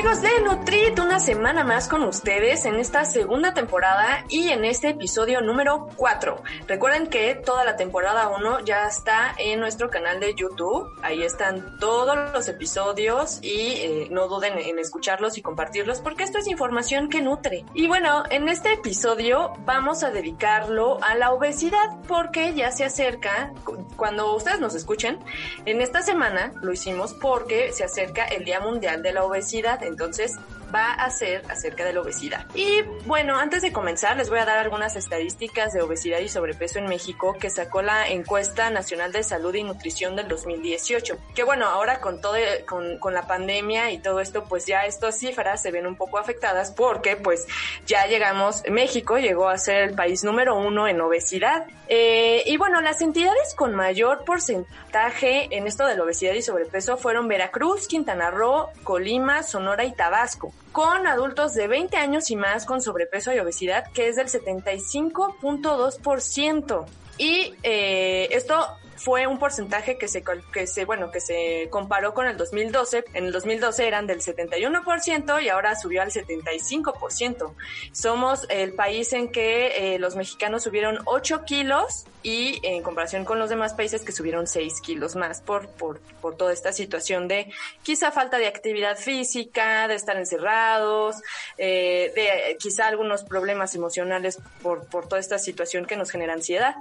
Amigos de Nutrit, una semana más con ustedes en esta segunda temporada y en este episodio número 4. Recuerden que toda la temporada 1 ya está en nuestro canal de YouTube. Ahí están todos los episodios y eh, no duden en escucharlos y compartirlos porque esto es información que nutre. Y bueno, en este episodio vamos a dedicarlo a la obesidad porque ya se acerca, cuando ustedes nos escuchen, en esta semana lo hicimos porque se acerca el Día Mundial de la Obesidad entonces va a ser acerca de la obesidad. Y bueno, antes de comenzar les voy a dar algunas estadísticas de obesidad y sobrepeso en México que sacó la encuesta nacional de salud y nutrición del 2018. Que bueno, ahora con todo, con, con la pandemia y todo esto, pues ya estas cifras se ven un poco afectadas porque pues ya llegamos, México llegó a ser el país número uno en obesidad. Eh, y bueno, las entidades con mayor porcentaje en esto de la obesidad y sobrepeso fueron Veracruz, Quintana Roo, Colima, Sonora y Tabasco con adultos de 20 años y más con sobrepeso y obesidad, que es del 75.2%. Y eh, esto fue un porcentaje que se, que se, bueno, que se comparó con el 2012. En el 2012 eran del 71% y ahora subió al 75%. Somos el país en que eh, los mexicanos subieron 8 kilos y en comparación con los demás países que subieron 6 kilos más por, por, por toda esta situación de quizá falta de actividad física, de estar encerrados, eh, de quizá algunos problemas emocionales por, por toda esta situación que nos genera ansiedad.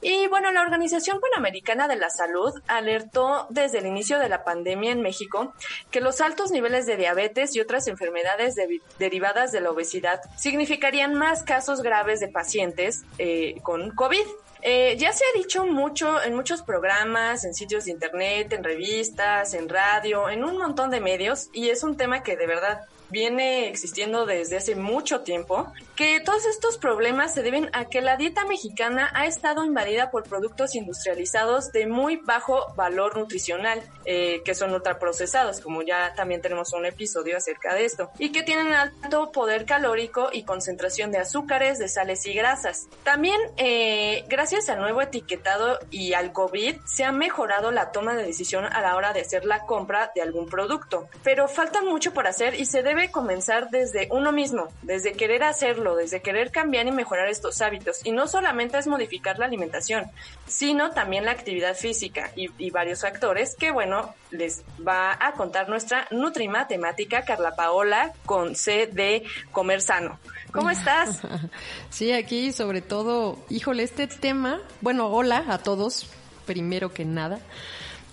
Y bueno, la Organización Panamericana de la Salud alertó desde el inicio de la pandemia en México que los altos niveles de diabetes y otras enfermedades derivadas de la obesidad significarían más casos graves de pacientes eh, con COVID. Eh, ya se ha dicho mucho en muchos programas, en sitios de internet, en revistas, en radio, en un montón de medios, y es un tema que de verdad viene existiendo desde hace mucho tiempo, que todos estos problemas se deben a que la dieta mexicana ha estado invadida por productos industrializados de muy bajo valor nutricional, eh, que son ultraprocesados, como ya también tenemos un episodio acerca de esto, y que tienen alto poder calórico y concentración de azúcares, de sales y grasas. También, eh, gracias al nuevo etiquetado y al COVID, se ha mejorado la toma de decisión a la hora de hacer la compra de algún producto, pero falta mucho por hacer y se debe debe comenzar desde uno mismo, desde querer hacerlo, desde querer cambiar y mejorar estos hábitos. Y no solamente es modificar la alimentación, sino también la actividad física y, varios factores que, bueno, les va a contar nuestra nutrimatemática Carla Paola con C de Comer Sano. ¿Cómo estás? Sí, aquí sobre todo, híjole, este tema, bueno, hola a todos, primero que nada.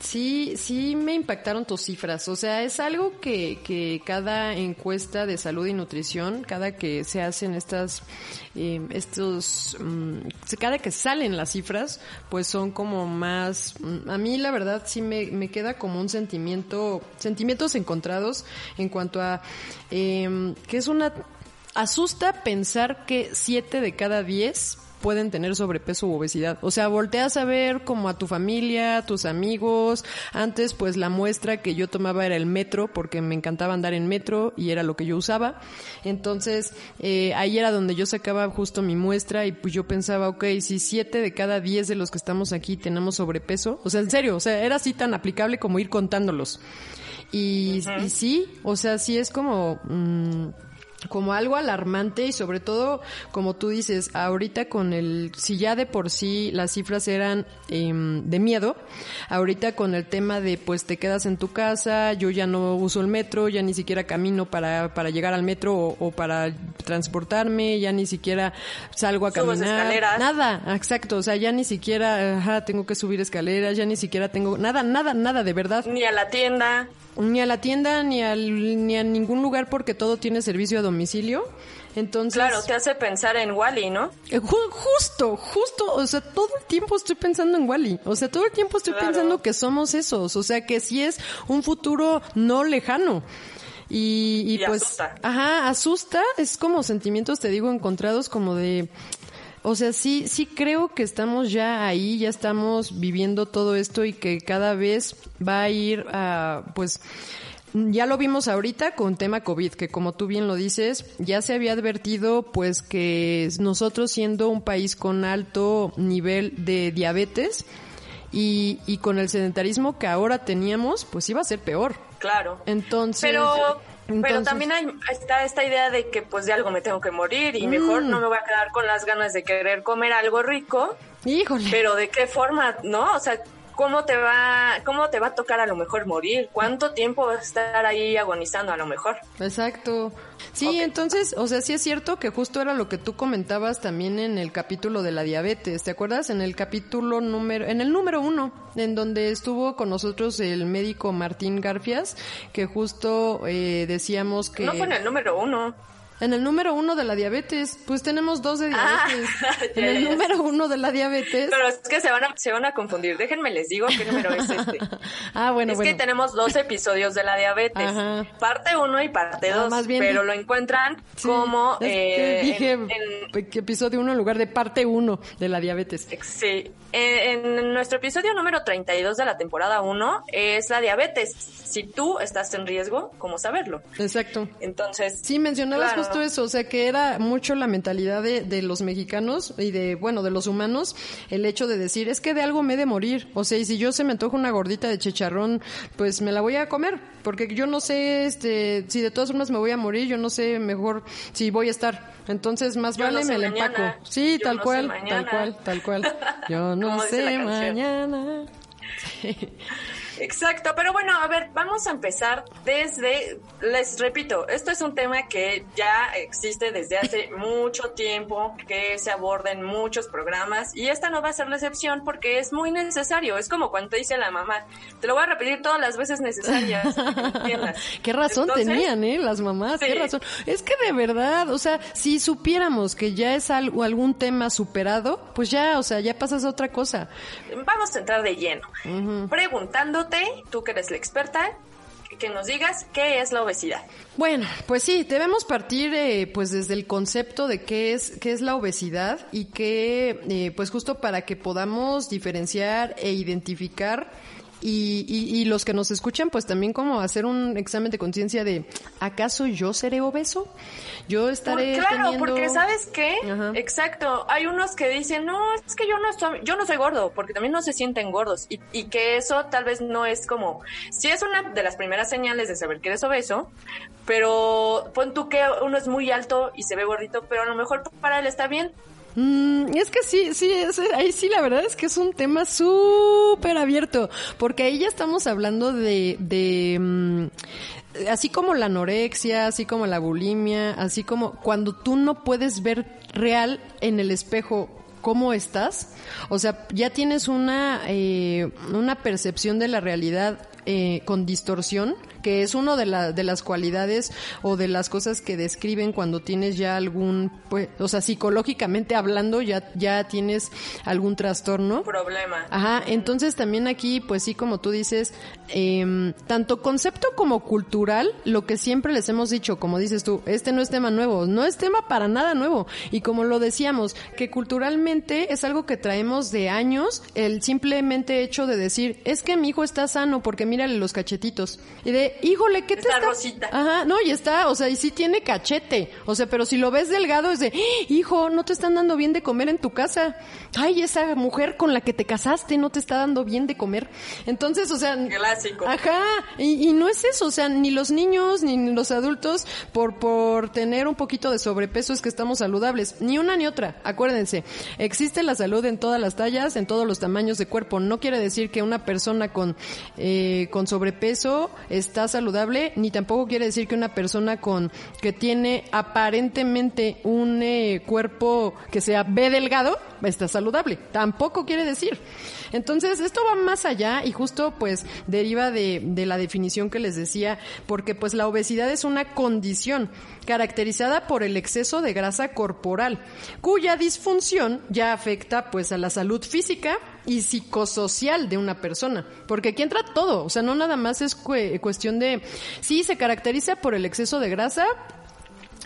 Sí, sí me impactaron tus cifras. O sea, es algo que, que cada encuesta de salud y nutrición, cada que se hacen estas, eh, estos, mm, cada que salen las cifras, pues son como más, mm, a mí la verdad sí me, me queda como un sentimiento, sentimientos encontrados en cuanto a eh, que es una, asusta pensar que siete de cada diez pueden tener sobrepeso u obesidad. O sea, volteas a ver como a tu familia, tus amigos. Antes, pues la muestra que yo tomaba era el metro, porque me encantaba andar en metro y era lo que yo usaba. Entonces, eh, ahí era donde yo sacaba justo mi muestra y pues yo pensaba, ok, si siete de cada diez de los que estamos aquí tenemos sobrepeso, o sea, en serio, o sea, era así tan aplicable como ir contándolos. Y, y sí, o sea, sí es como... Mm, como algo alarmante y sobre todo, como tú dices, ahorita con el, si ya de por sí las cifras eran em, de miedo, ahorita con el tema de pues te quedas en tu casa, yo ya no uso el metro, ya ni siquiera camino para, para llegar al metro o, para transportarme, ya ni siquiera salgo a caminar. Nada, exacto, o sea, ya ni siquiera, ajá, tengo que subir escaleras, ya ni siquiera tengo, nada, nada, nada, de verdad. Ni a la tienda ni a la tienda ni, al, ni a ningún lugar porque todo tiene servicio a domicilio. Entonces, claro, te hace pensar en Wally, ¿no? Eh, justo, justo, o sea, todo el tiempo estoy pensando en Wally. O sea, todo el tiempo estoy pensando que somos esos. O sea, que si es un futuro no lejano. Y, y, pues, asusta. ajá, asusta. Es como sentimientos, te digo, encontrados como de o sea, sí, sí creo que estamos ya ahí, ya estamos viviendo todo esto y que cada vez va a ir a, pues, ya lo vimos ahorita con tema COVID, que como tú bien lo dices, ya se había advertido pues que nosotros siendo un país con alto nivel de diabetes y, y con el sedentarismo que ahora teníamos, pues iba a ser peor. Claro. Entonces... Pero pero también hay, está esta idea de que pues de algo me tengo que morir y mejor mm. no me voy a quedar con las ganas de querer comer algo rico. Híjole. Pero de qué forma, ¿no? O sea, cómo te va, cómo te va a tocar a lo mejor morir, cuánto tiempo vas a estar ahí agonizando a lo mejor. Exacto. Sí, entonces, o sea, sí es cierto que justo era lo que tú comentabas también en el capítulo de la diabetes, ¿te acuerdas? En el capítulo número, en el número uno, en donde estuvo con nosotros el médico Martín Garfias, que justo eh, decíamos que... No fue en el número uno. En el número uno de la diabetes, pues tenemos dos de ah, diabetes. en el número uno de la diabetes. Pero es que se van a, se van a confundir. Déjenme les digo qué número es este. ah, bueno, es que tenemos dos episodios de la diabetes. Parte uno y parte ah, dos. más bien pero lo encuentran como... Eh, dije episodio uno en lugar de parte uno de la diabetes. Sí. En, nuestro episodio número 32 de la temporada 1 es la diabetes. Si tú estás en riesgo, ¿cómo saberlo? Exacto. Entonces... Sí, mencionabas justo eso, o sea que era mucho la mentalidad de, de, los mexicanos y de, bueno, de los humanos, el hecho de decir, es que de algo me he de morir, o sea, y si yo se me antoja una gordita de chicharrón, pues me la voy a comer, porque yo no sé, este, si de todas formas me voy a morir, yo no sé mejor si voy a estar. Entonces, más vale me la empaco. Sí, tal cual, tal cual, tal cual. Yo no sé mañana. Exacto, pero bueno, a ver, vamos a empezar desde, les repito, esto es un tema que ya existe desde hace mucho tiempo, que se aborda en muchos programas y esta no va a ser la excepción porque es muy necesario, es como cuando te dice la mamá, te lo voy a repetir todas las veces necesarias. qué razón tenían, ¿eh? Las mamás, qué razón. Es que de verdad, o sea, si supiéramos que ya es algo, algún tema superado, pues ya, o sea, ya pasas a otra cosa. Vamos a entrar de lleno, preguntando tú que eres la experta, que nos digas qué es la obesidad. Bueno, pues sí, debemos partir eh, pues desde el concepto de qué es qué es la obesidad y que eh, pues justo para que podamos diferenciar e identificar y, y, los que nos escuchan, pues también como hacer un examen de conciencia de, ¿acaso yo seré obeso? Yo estaré Claro, porque ¿sabes qué? Exacto. Hay unos que dicen, no, es que yo no soy, yo no soy gordo, porque también no se sienten gordos. Y, y que eso tal vez no es como, si es una de las primeras señales de saber que eres obeso, pero pon tú que uno es muy alto y se ve gordito, pero a lo mejor para él está bien Mm, es que sí, sí, ahí sí la verdad es que es un tema súper abierto, porque ahí ya estamos hablando de, de mm, así como la anorexia, así como la bulimia, así como cuando tú no puedes ver real en el espejo cómo estás, o sea, ya tienes una, eh, una percepción de la realidad eh, con distorsión que es una de, la, de las cualidades o de las cosas que describen cuando tienes ya algún, pues, o sea, psicológicamente hablando, ya, ya tienes algún trastorno. Problema. Ajá, entonces también aquí, pues sí, como tú dices, eh, tanto concepto como cultural, lo que siempre les hemos dicho, como dices tú, este no es tema nuevo, no es tema para nada nuevo. Y como lo decíamos, que culturalmente es algo que traemos de años, el simplemente hecho de decir, es que mi hijo está sano porque mírale los cachetitos. Y de, de, híjole, ¿qué te Está rosita. Ajá, no, y está, o sea, y sí tiene cachete. O sea, pero si lo ves delgado es de, "¡Ah! hijo, no te están dando bien de comer en tu casa. Ay, esa mujer con la que te casaste no te está dando bien de comer. Entonces, o sea, Clásico. Ajá, y, y no es eso, o sea, ni los niños ni los adultos por por tener un poquito de sobrepeso es que estamos saludables, ni una ni otra. Acuérdense, existe la salud en todas las tallas, en todos los tamaños de cuerpo. No quiere decir que una persona con eh, con sobrepeso está saludable, ni tampoco quiere decir que una persona con que tiene aparentemente un eh, cuerpo que sea B delgado está saludable. Tampoco quiere decir. Entonces, esto va más allá y justo pues deriva de, de la definición que les decía, porque pues la obesidad es una condición caracterizada por el exceso de grasa corporal, cuya disfunción ya afecta pues a la salud física y psicosocial de una persona, porque aquí entra todo, o sea, no nada más es cue- cuestión de, sí, se caracteriza por el exceso de grasa,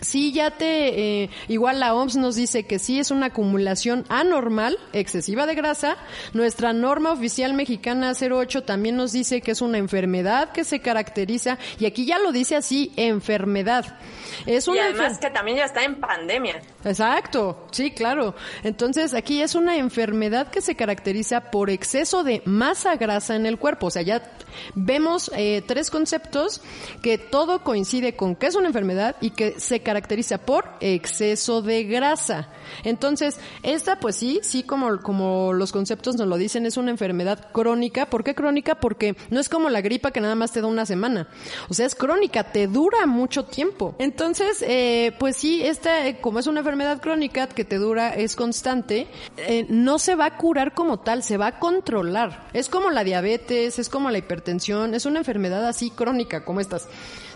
Sí, ya te, eh, igual la OMS nos dice que sí es una acumulación anormal, excesiva de grasa. Nuestra norma oficial mexicana 08 también nos dice que es una enfermedad que se caracteriza, y aquí ya lo dice así, enfermedad. Es Y una además enfer- que también ya está en pandemia. Exacto, sí, claro. Entonces aquí es una enfermedad que se caracteriza por exceso de masa grasa en el cuerpo. O sea, ya vemos eh, tres conceptos que todo coincide con que es una enfermedad y que se caracteriza por exceso de grasa. Entonces, esta pues sí, sí como, como los conceptos nos lo dicen, es una enfermedad crónica. ¿Por qué crónica? Porque no es como la gripa que nada más te da una semana. O sea, es crónica, te dura mucho tiempo. Entonces, eh, pues sí, esta, eh, como es una enfermedad crónica que te dura, es constante, eh, no se va a curar como tal, se va a controlar. Es como la diabetes, es como la hipertensión, es una enfermedad así crónica como estas.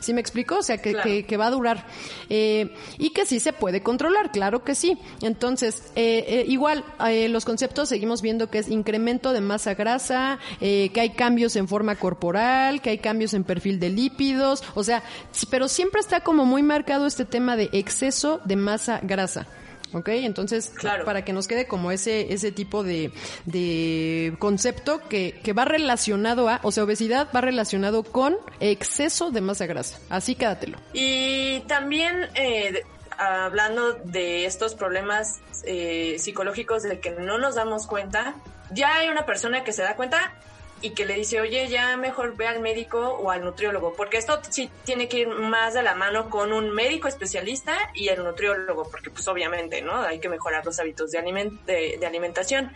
¿Sí me explico? O sea, que, Claro. que, que va a durar. Eh, y que sí se puede controlar, claro que sí. Entonces, eh, eh, igual, eh, los conceptos seguimos viendo que es incremento de masa grasa, eh, que hay cambios en forma corporal, que hay cambios en perfil de lípidos, o sea, pero siempre está como muy marcado este tema de exceso de masa grasa. ¿Ok? Entonces, Claro. para que nos quede como ese, ese tipo de, de concepto que, que va relacionado a, o sea, obesidad va relacionado con exceso de masa grasa. Así quédatelo. Y también eh, hablando de estos problemas eh, psicológicos de que no nos damos cuenta, ya hay una persona que se da cuenta y que le dice, oye, ya mejor ve al médico o al nutriólogo, porque esto sí tiene que ir más de la mano con un médico especialista y el nutriólogo, porque pues obviamente, ¿no? Hay que mejorar los hábitos de, aliment de, de alimentación.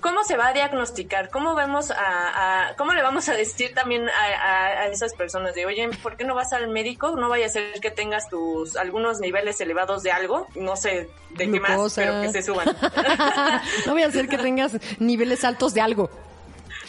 ¿Cómo se va a diagnosticar? ¿Cómo vemos a, a- cómo le vamos a decir también a, a- a esas personas de, oye, ¿por qué no vas al médico? No vaya a ser que tengas tus algunos niveles elevados de algo, no sé de qué más, pero que se suban. no voy a hacer que tengas niveles altos de algo.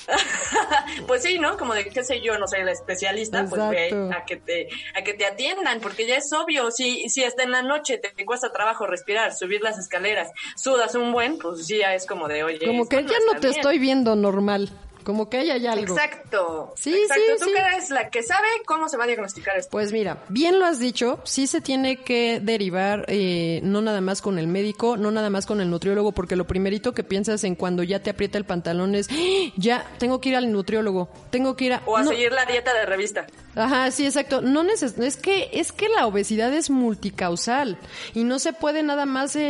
pues sí, ¿no? Como de qué sé yo, no soy la especialista, pues ve a que te a que te atiendan, porque ya es obvio, si si hasta en la noche te, te cuesta trabajo respirar, subir las escaleras, sudas un buen, pues sí ya es como de, oye, Como que ya no te bien. estoy viendo normal. Como que ahí hay algo. Exacto. Sí, exacto. sí, Tú sí. que eres la que sabe cómo se va a diagnosticar esto. Pues mira, bien lo has dicho, sí se tiene que derivar eh, no nada más con el médico, no nada más con el nutriólogo, porque lo primerito que piensas en cuando ya te aprieta el pantalón es, "¡Ah! ya, tengo que ir al nutriólogo, tengo que ir a... O a No, seguir la dieta de revista. Ajá, sí, exacto. No neces es que es que la obesidad es multicausal y no se puede nada más eh,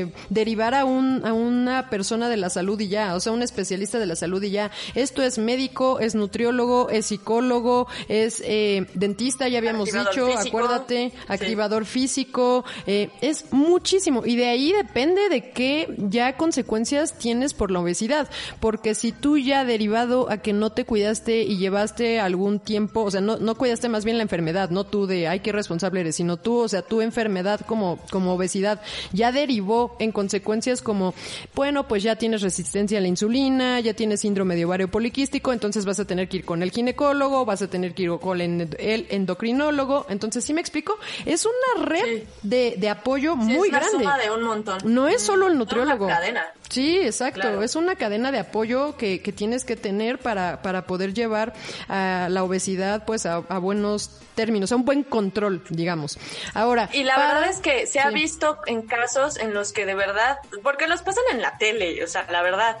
eh, derivar a un a una persona de la salud y ya, o sea, un especialista de la salud y ya. Esto es médico, es nutriólogo, es psicólogo, es eh, dentista, ya habíamos Activador dicho, físico. acuérdate, Sí. activador físico, eh, es muchísimo y de ahí depende de qué ya consecuencias tienes por la obesidad, porque si tú ya derivado a que no te cuidaste y llevaste algún tiempo, o sea, no, no cuidaste más bien la enfermedad, no tú de, ay, qué responsable eres, sino tú, o sea, tu enfermedad como, como obesidad ya derivó en consecuencias como, bueno, pues ya tienes resistencia a la insulina, ya tienes síndrome de ovario poliquístico, entonces vas a tener que ir con el ginecólogo, vas a tener que ir con el endocrinólogo, entonces, ¿sí me explico? Es una red Sí. de, de apoyo Sí, muy es una grande. suma de un montón. No es solo el Una nutriólogo. cadena. Sí, exacto. Claro. Es una cadena de apoyo que, que tienes que tener para, para poder llevar a la obesidad pues a, a buenos términos, a un buen control, digamos. Ahora, Y la para- verdad es que se ha Sí. visto en casos en los que de verdad, porque los pasan en la tele, o sea, la verdad,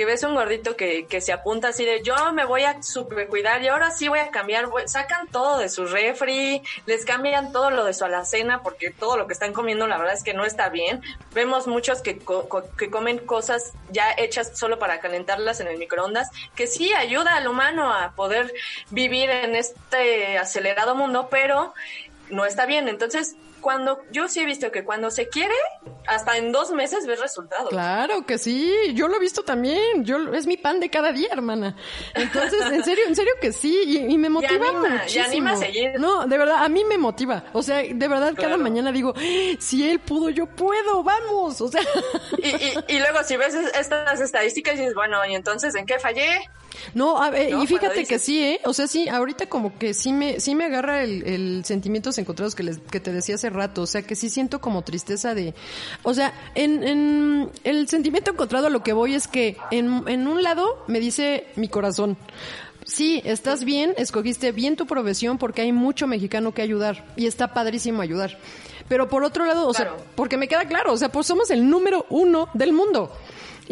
que ves un gordito que, que se apunta así de yo me voy a super cuidar y ahora sí voy a cambiar, sacan todo de su refri, les cambian todo lo de su alacena porque todo lo que están comiendo la verdad es que no está bien. Vemos muchos que, que comen cosas ya hechas solo para calentarlas en el microondas, que sí ayuda al humano a poder vivir en este acelerado mundo, pero no está bien. Entonces, cuando yo sí he visto que cuando se quiere, hasta en dos meses ves resultados. Claro que sí, yo lo he visto también, yo es mi pan de cada día, hermana. Entonces, en serio, en serio que sí, y, me motiva muchísimo. anima a seguir. No, de verdad, a mí me motiva. O sea, de verdad, cada mañana digo, si él pudo, yo puedo, vamos. O sea. Y, y, y luego si ves estas estadísticas dices, bueno, ¿y entonces en qué fallé? No, a ver, y fíjate que sí, ¿eh? O sea, sí, ahorita como que sí me, sí me agarra el, el sentimientos encontrados que, les, que te decía hace rato. O sea, que sí siento como tristeza de... O sea, en, en el sentimiento encontrado a lo que voy es que en, en un lado me dice mi corazón, sí, estás bien, escogiste bien tu profesión porque hay mucho mexicano que ayudar y está padrísimo ayudar. Pero por otro lado, o sea, porque me queda claro, o sea, pues somos el número uno del mundo.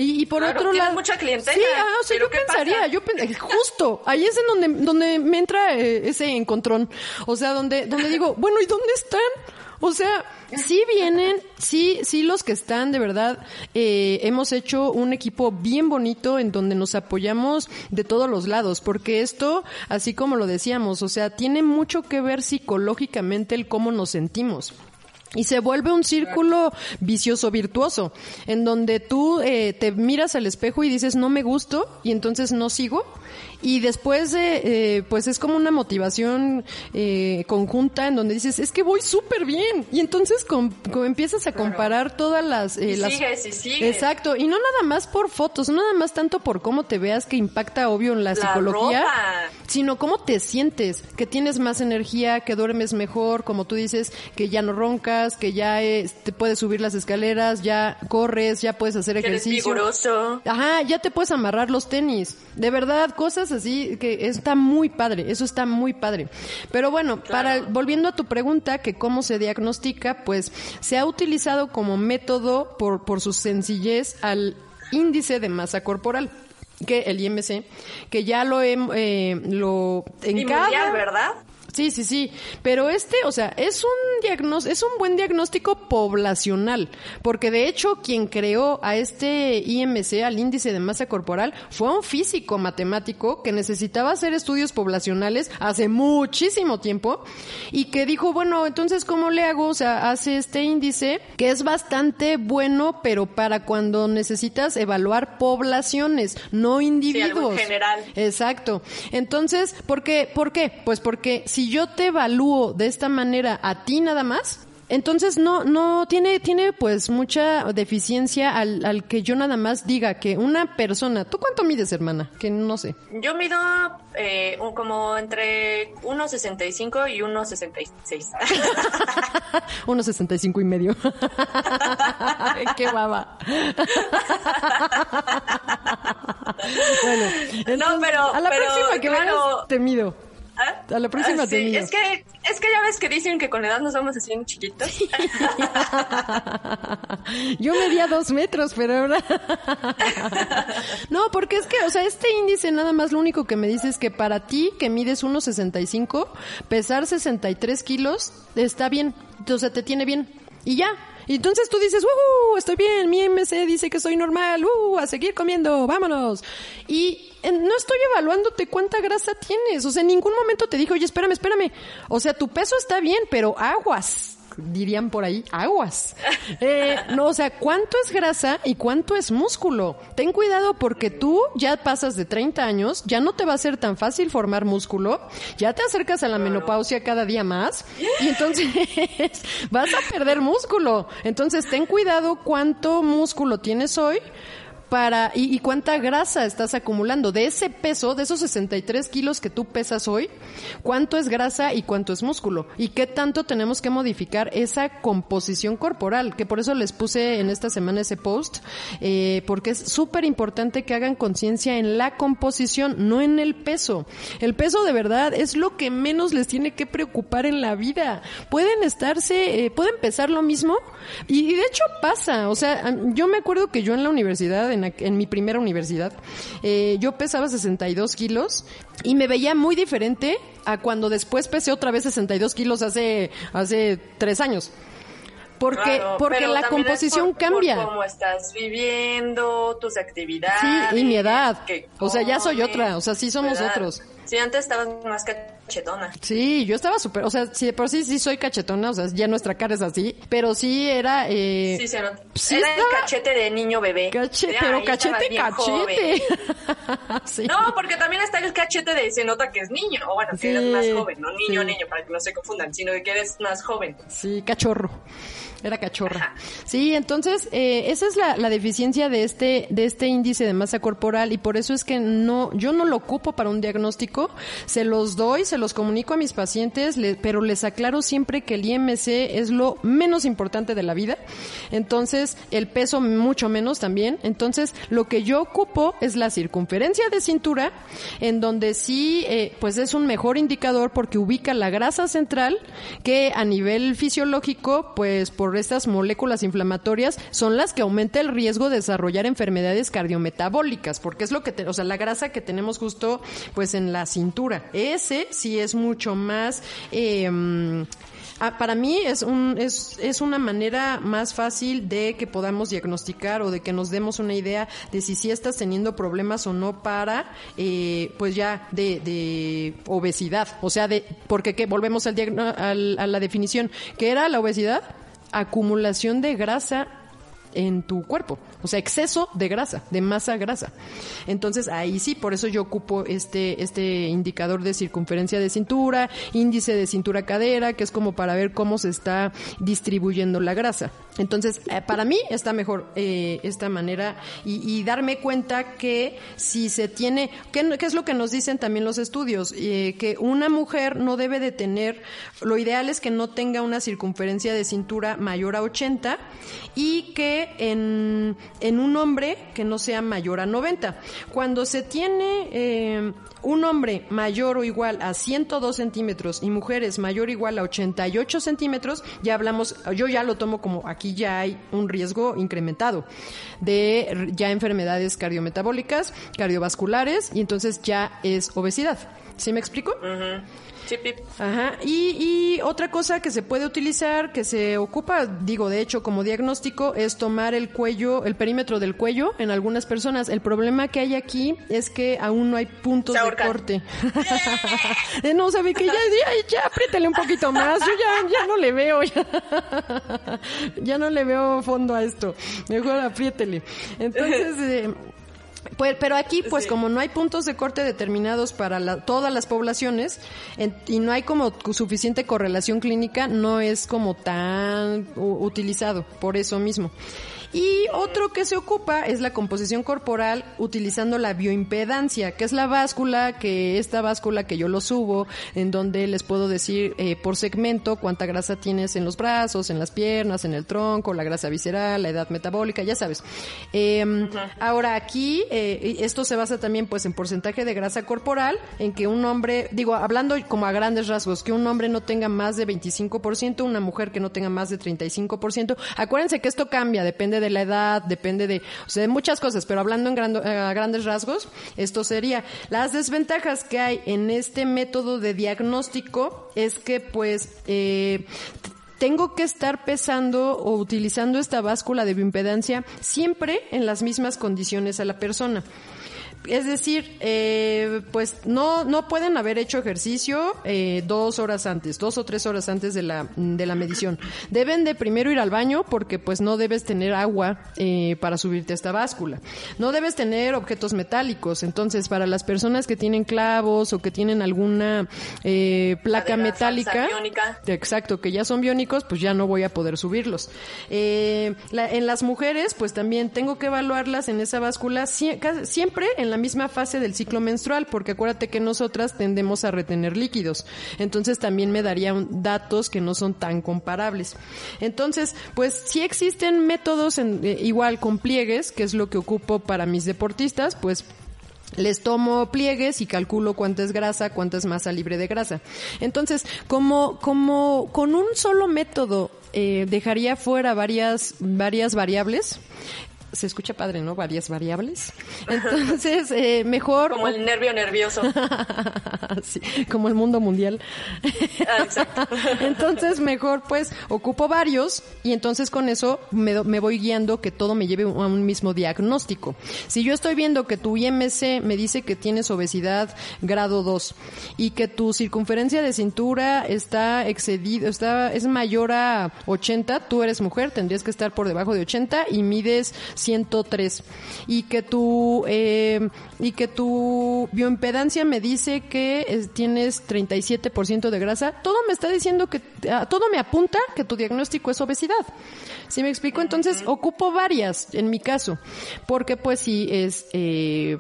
Y, por otro lado. mucha clientela. Sí, ah, o sea, yo pensaría, yo justo, ahí es en donde, donde me entra eh, ese encontrón. O sea, donde, donde digo, bueno, ¿y dónde están? O sea, sí vienen, sí, sí los que están, de verdad, eh, hemos hecho un equipo bien bonito en donde nos apoyamos de todos los lados, porque esto, así como lo decíamos, o sea, tiene mucho que ver psicológicamente el cómo nos sentimos. Y se vuelve un círculo vicioso, virtuoso, en donde tú eh, te miras al espejo y dices, no me gusto, y entonces no sigo, y después eh, pues es como una motivación eh, conjunta en donde dices es que voy súper bien y entonces con, empiezas a comparar todas las, eh, las sigues y sigues. exacto. Y no nada más por fotos no nada más tanto por cómo te veas que impacta obvio en la, psicología sino cómo te sientes que tienes más energía que duermes mejor como tú dices que ya no roncas que ya te puedes subir las escaleras ya corres ya puedes hacer ejercicio. ajá ya te puedes amarrar los tenis. De verdad cosas así que está muy padre, eso está muy padre. Pero bueno, para volviendo a tu pregunta que cómo se diagnostica, pues se ha utilizado como método por por su sencillez al índice de masa corporal que el IMC, que ya lo he, eh, lo en cada, ¿verdad? Sí, sí, sí. Pero este, o sea, es un diagnóstico, es un buen diagnóstico poblacional, porque de hecho quien creó a este IMC, al índice de masa corporal, fue un físico matemático que necesitaba hacer estudios poblacionales hace muchísimo tiempo y que dijo, bueno, entonces ¿cómo le hago? O sea, hace este índice que es bastante bueno, pero para cuando necesitas evaluar poblaciones, no individuos. en general. Exacto. Entonces, ¿por qué? ¿Por qué? Pues porque si yo te evalúo de esta manera a ti nada más, entonces no, no tiene, tiene pues mucha deficiencia al, al que yo nada más diga que una persona, ¿tú cuánto mides, hermana? Que no sé. Yo mido eh, como entre 1,65 y 1,66. 1,65 y medio. Qué baba. bueno, no, pero, a la pero, próxima que claro, te mido. ¿Ah? A la próxima ah, sí. Es que, es que ya ves que dicen que con edad nos vamos haciendo chiquitos. Yo medía dos metros, pero ahora... no, porque es que, o sea, este índice nada más lo único que me dice es que para ti, que mides 1,65, pesar 63 kilos, está bien. O sea, te tiene bien. Y ya, y entonces tú dices, ¡uh! Estoy bien, mi MC dice que soy normal, ¡uh! A seguir comiendo, vámonos. Y no estoy evaluándote cuánta grasa tienes. O sea, en ningún momento te dije, oye, espérame, espérame. O sea, tu peso está bien, pero aguas dirían por ahí, aguas. Eh, no, o sea, ¿cuánto es grasa y cuánto es músculo? Ten cuidado porque tú ya pasas de 30 años, ya no te va a ser tan fácil formar músculo, ya te acercas a la menopausia cada día más y entonces vas a perder músculo. Entonces, ten cuidado cuánto músculo tienes hoy para y, y, cuánta grasa estás acumulando de ese peso, de esos 63 kilos que tú pesas hoy, cuánto es grasa y cuánto es músculo y qué tanto tenemos que modificar esa composición corporal, que por eso les puse en esta semana ese post, eh, porque es súper importante que hagan conciencia en la composición, no en el peso. El peso de verdad es lo que menos les tiene que preocupar en la vida. Pueden estarse, eh, pueden pesar lo mismo y, de hecho pasa, o sea, yo me acuerdo que yo en la universidad en mi primera universidad, eh, yo pesaba 62 kilos y me veía muy diferente a cuando después pesé otra vez 62 kilos hace, hace tres años. Porque, Claro, porque la composición por- cambia. Por cómo estás viviendo, tus actividades. Sí, y mi edad. O sea, ya soy otra. O sea, sí somos tu edad. otros. Sí, antes estabas más cachetona. Sí, yo estaba súper, o sea, sí, de por sí sí soy cachetona, o sea, ya nuestra cara es así, pero sí era, eh, Sí, se nota. sí Era estaba- el cachete de niño bebé. cache- Ay, pero cachete, cachete. Sí. No, porque también está el cachete de se nota que es niño, o bueno, que Sí, eres más joven, no niño, niño, para que no se confundan, sino que eres más joven. Sí, cachorro. Era cachorra. Sí, entonces eh, esa es la, la deficiencia de este de este índice de masa corporal y por eso es que no yo no lo ocupo para un diagnóstico. Se los doy, se los comunico a mis pacientes, le- pero les aclaro siempre que el IMC es lo menos importante de la vida. Entonces el peso mucho menos también. Entonces lo que yo ocupo es la circunferencia de cintura, en donde sí eh, pues es un mejor indicador porque ubica la grasa central que a nivel fisiológico pues por estas moléculas inflamatorias son las que aumenta el riesgo de desarrollar enfermedades cardiometabólicas porque es lo que te- o sea la grasa que tenemos justo pues en la cintura. Ese sí es mucho más eh, para mí es un es, es una manera más fácil de que podamos diagnosticar o de que nos demos una idea de si sí estás teniendo problemas o no para eh, pues ya de, de obesidad. O sea de porque qué volvemos al, al- a la definición. Que era la obesidad acumulación de grasa en tu cuerpo, o sea, exceso de grasa, de masa grasa. Entonces, ahí sí, por eso yo ocupo este este indicador de circunferencia de cintura, índice de cintura cadera, que es como para ver cómo se está distribuyendo la grasa. Entonces, eh, para mí está mejor eh, esta manera y, darme cuenta que si se tiene, ¿qué, qué es lo que nos dicen también los estudios? Eh, que una mujer no debe de tener, lo ideal es que no tenga una circunferencia de cintura mayor a 80 y que en, en un hombre que no sea mayor a 90. Cuando se tiene eh, un hombre mayor o igual a 102 centímetros y mujeres mayor o igual a 88 centímetros, ya hablamos, yo ya lo tomo como aquí ya hay un riesgo incrementado de ya enfermedades cardiometabólicas, cardiovasculares y entonces ya es obesidad. ¿Sí me explico? Ujú. Ajá. Y, y otra cosa que se puede utilizar, que se ocupa, digo, de hecho, como diagnóstico, es tomar el cuello, el perímetro del cuello en algunas personas. El problema que hay aquí es que aún no hay puntos de corte. Eh, no, sabe que ya, ya, ya, apriétale un poquito más. Yo ya, ya no le veo, ya, ya no le veo fondo a esto. Mejor apriétele. Entonces, eh, pues, pero aquí, pues Sí. como no hay puntos de corte determinados para la- todas las poblaciones en- y no hay como suficiente correlación clínica, no es como tan u- utilizado por eso mismo. Y otro que se ocupa es la composición corporal utilizando la bioimpedancia, que es la báscula, que esta báscula que yo lo subo, en donde les puedo decir eh, por segmento cuánta grasa tienes en los brazos, en las piernas, en el tronco, la grasa visceral, la edad metabólica, ya sabes. Eh, Ahora aquí, eh, esto se basa también pues en porcentaje de grasa corporal, en que un hombre, digo, hablando como a grandes rasgos, que un hombre no tenga más de 25%, una mujer que no tenga más de 35%. Acuérdense que esto cambia, depende de la edad, depende de, o sea, de muchas cosas, pero hablando en grando- eh, a grandes rasgos, esto sería las desventajas que hay en este método de diagnóstico es que pues eh, tengo que estar pesando o utilizando esta báscula de bioimpedancia siempre en las mismas condiciones a la persona. Es decir, eh, pues no, no pueden haber hecho ejercicio eh, dos horas antes, dos o tres horas antes de la, de la medición. Deben de primero ir al baño porque pues no debes tener agua eh, para subirte a esta báscula. No debes tener objetos metálicos. Entonces, para las personas que tienen clavos o que tienen alguna eh, placa metálica. Exacto, que ya son biónicos, pues ya no voy a poder subirlos. Eh, la- en las mujeres, pues también tengo que evaluarlas en esa báscula siempre en la misma fase del ciclo menstrual, porque acuérdate que nosotras tendemos a retener líquidos. Entonces también me darían datos que no son tan comparables. Entonces, pues sí existen métodos en- eh, igual con pliegues, que es lo que ocupo para mis deportistas, pues les tomo pliegues y calculo cuánta es grasa, cuánta es masa libre de grasa. Entonces, como, como con un solo método eh, dejaría fuera varias, varias variables, se escucha padre, ¿no? Varias variables. Entonces, eh, mejor... Como el nervio nervioso. sí, como el mundo mundial. Ah, exacto. entonces, mejor pues ocupo varios y entonces con eso me, me voy guiando que todo me lleve a un mismo diagnóstico. Si yo estoy viendo que tu IMC me dice que tienes obesidad grado 2 y que tu circunferencia de cintura está excedida, está, es mayor a 80, tú eres mujer, tendrías que estar por debajo de 80 y mides 103. Y que tu, eh, y que tu bioimpedancia me dice que tienes 37% de grasa, todo me está diciendo que, ah, todo me apunta que tu diagnóstico es obesidad. ¿Sí me explico? Entonces, ocupo varias, en mi caso, porque pues sí, es, eh,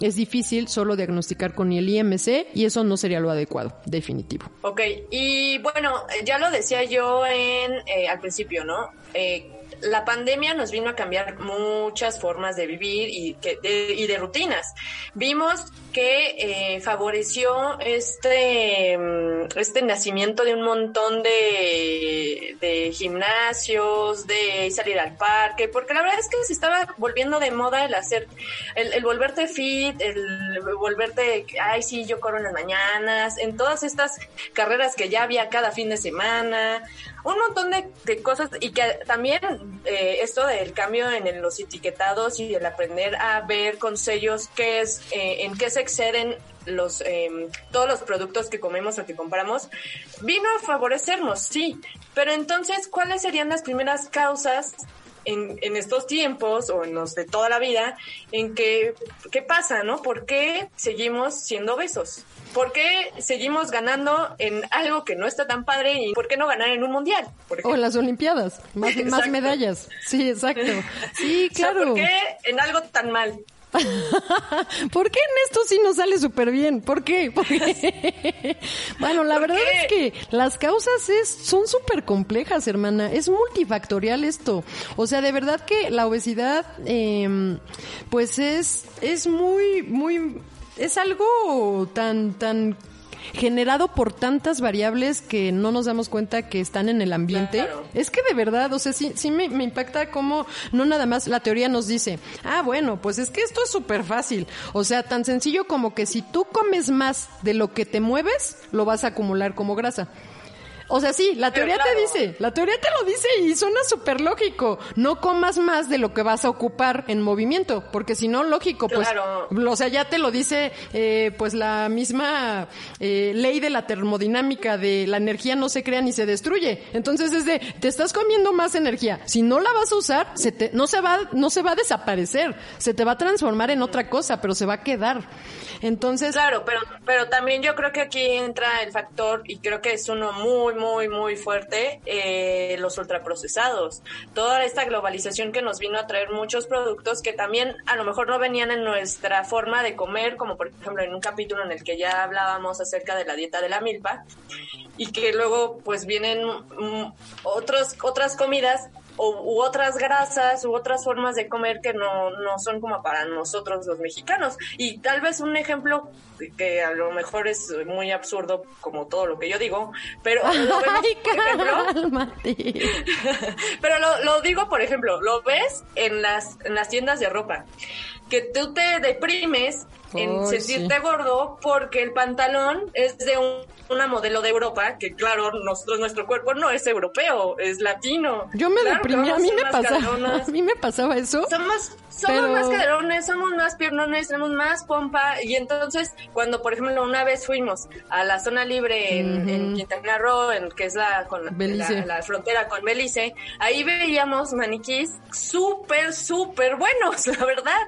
es difícil solo diagnosticar con el IMC y eso no sería lo adecuado, definitivo. Ok, y bueno, ya lo decía yo en, eh, al principio, ¿no? Eh, la pandemia nos vino a cambiar muchas formas de vivir y, que, de, y de rutinas. Vimos que eh, favoreció este, mm, este nacimiento de un montón de, de gimnasios, de salir al parque, porque la verdad es que se estaba volviendo de moda el hacer, el, el volverte fit, el volverte, ay sí, yo corro en las mañanas, en todas estas carreras que ya había cada fin de semana, un montón de, de cosas y que también eh, esto del cambio en los etiquetados y el aprender a ver con sellos qué es, eh, en qué se exceden los eh, todos los productos que comemos o que compramos vino a favorecernos sí. Pero entonces cuáles serían las primeras causas en, en, estos tiempos o en los de toda la vida en que qué pasa no por qué seguimos siendo obesos ¿Por qué seguimos ganando en algo que no está tan padre y por qué no ganar en un mundial? o en las Olimpiadas, más, más medallas. Sí, exacto. Sí, claro. ¿Por qué en algo tan mal? ¿Por qué en esto sí nos sale súper bien? ¿Por qué? bueno, la verdad es que las causas es, son súper complejas, hermana. Es multifactorial esto. O sea, de verdad que la obesidad, eh, pues es, es muy, muy es algo tan, tan generado por tantas variables que no nos damos cuenta que están en el ambiente. Es que de verdad, o sea, sí, sí me, me, impacta cómo no nada más la teoría nos dice, ah, bueno, pues es que esto es súper fácil. O sea, tan sencillo como que si tú comes más de lo que te mueves, lo vas a acumular como grasa. O sea, sí, la teoría te dice, la teoría te lo dice y suena súper lógico. No comas más de lo que vas a ocupar en movimiento, porque si no, lógico, pues, o sea, ya te lo dice, eh, pues la misma eh, ley de la termodinámica de la energía no se crea ni se destruye. Entonces es de, te estás comiendo más energía. Si no la vas a usar, se te, no se va, no se va a desaparecer, se te va a transformar en otra cosa, pero se va a quedar. Entonces. Claro, pero, pero también yo creo que aquí entra el factor, y creo que es uno muy, muy, muy fuerte, eh, los ultraprocesados. Toda esta globalización que nos vino a traer muchos productos que también a lo mejor no venían en nuestra forma de comer, como por ejemplo en un capítulo en el que ya hablábamos acerca de la dieta de la milpa, y que luego pues vienen mm, otros, otras comidas o, u otras grasas u otras formas de comer que no, no son como para nosotros los mexicanos. Y tal vez un ejemplo que a lo mejor es muy absurdo como todo lo que yo digo, pero lo vemos, por ejemplo, pero lo, lo digo por ejemplo, lo ves en las, en las tiendas de ropa que tú te deprimes en oh, sentirte sí. gordo porque el pantalón es de un, una modelo de Europa, que claro, nosotros, nuestro cuerpo no es europeo, es latino. Yo me claro, deprimí, a mí me pasaba, a mí me pasaba eso. Somos, somos pero... más caderones, somos más piernones, tenemos más pompa, y entonces, cuando por ejemplo una vez fuimos a la zona libre en, uh -huh. en Quintana Roo, en, que es la, con la, la, la, frontera con Belice, ahí veíamos maniquís súper, súper buenos, la verdad,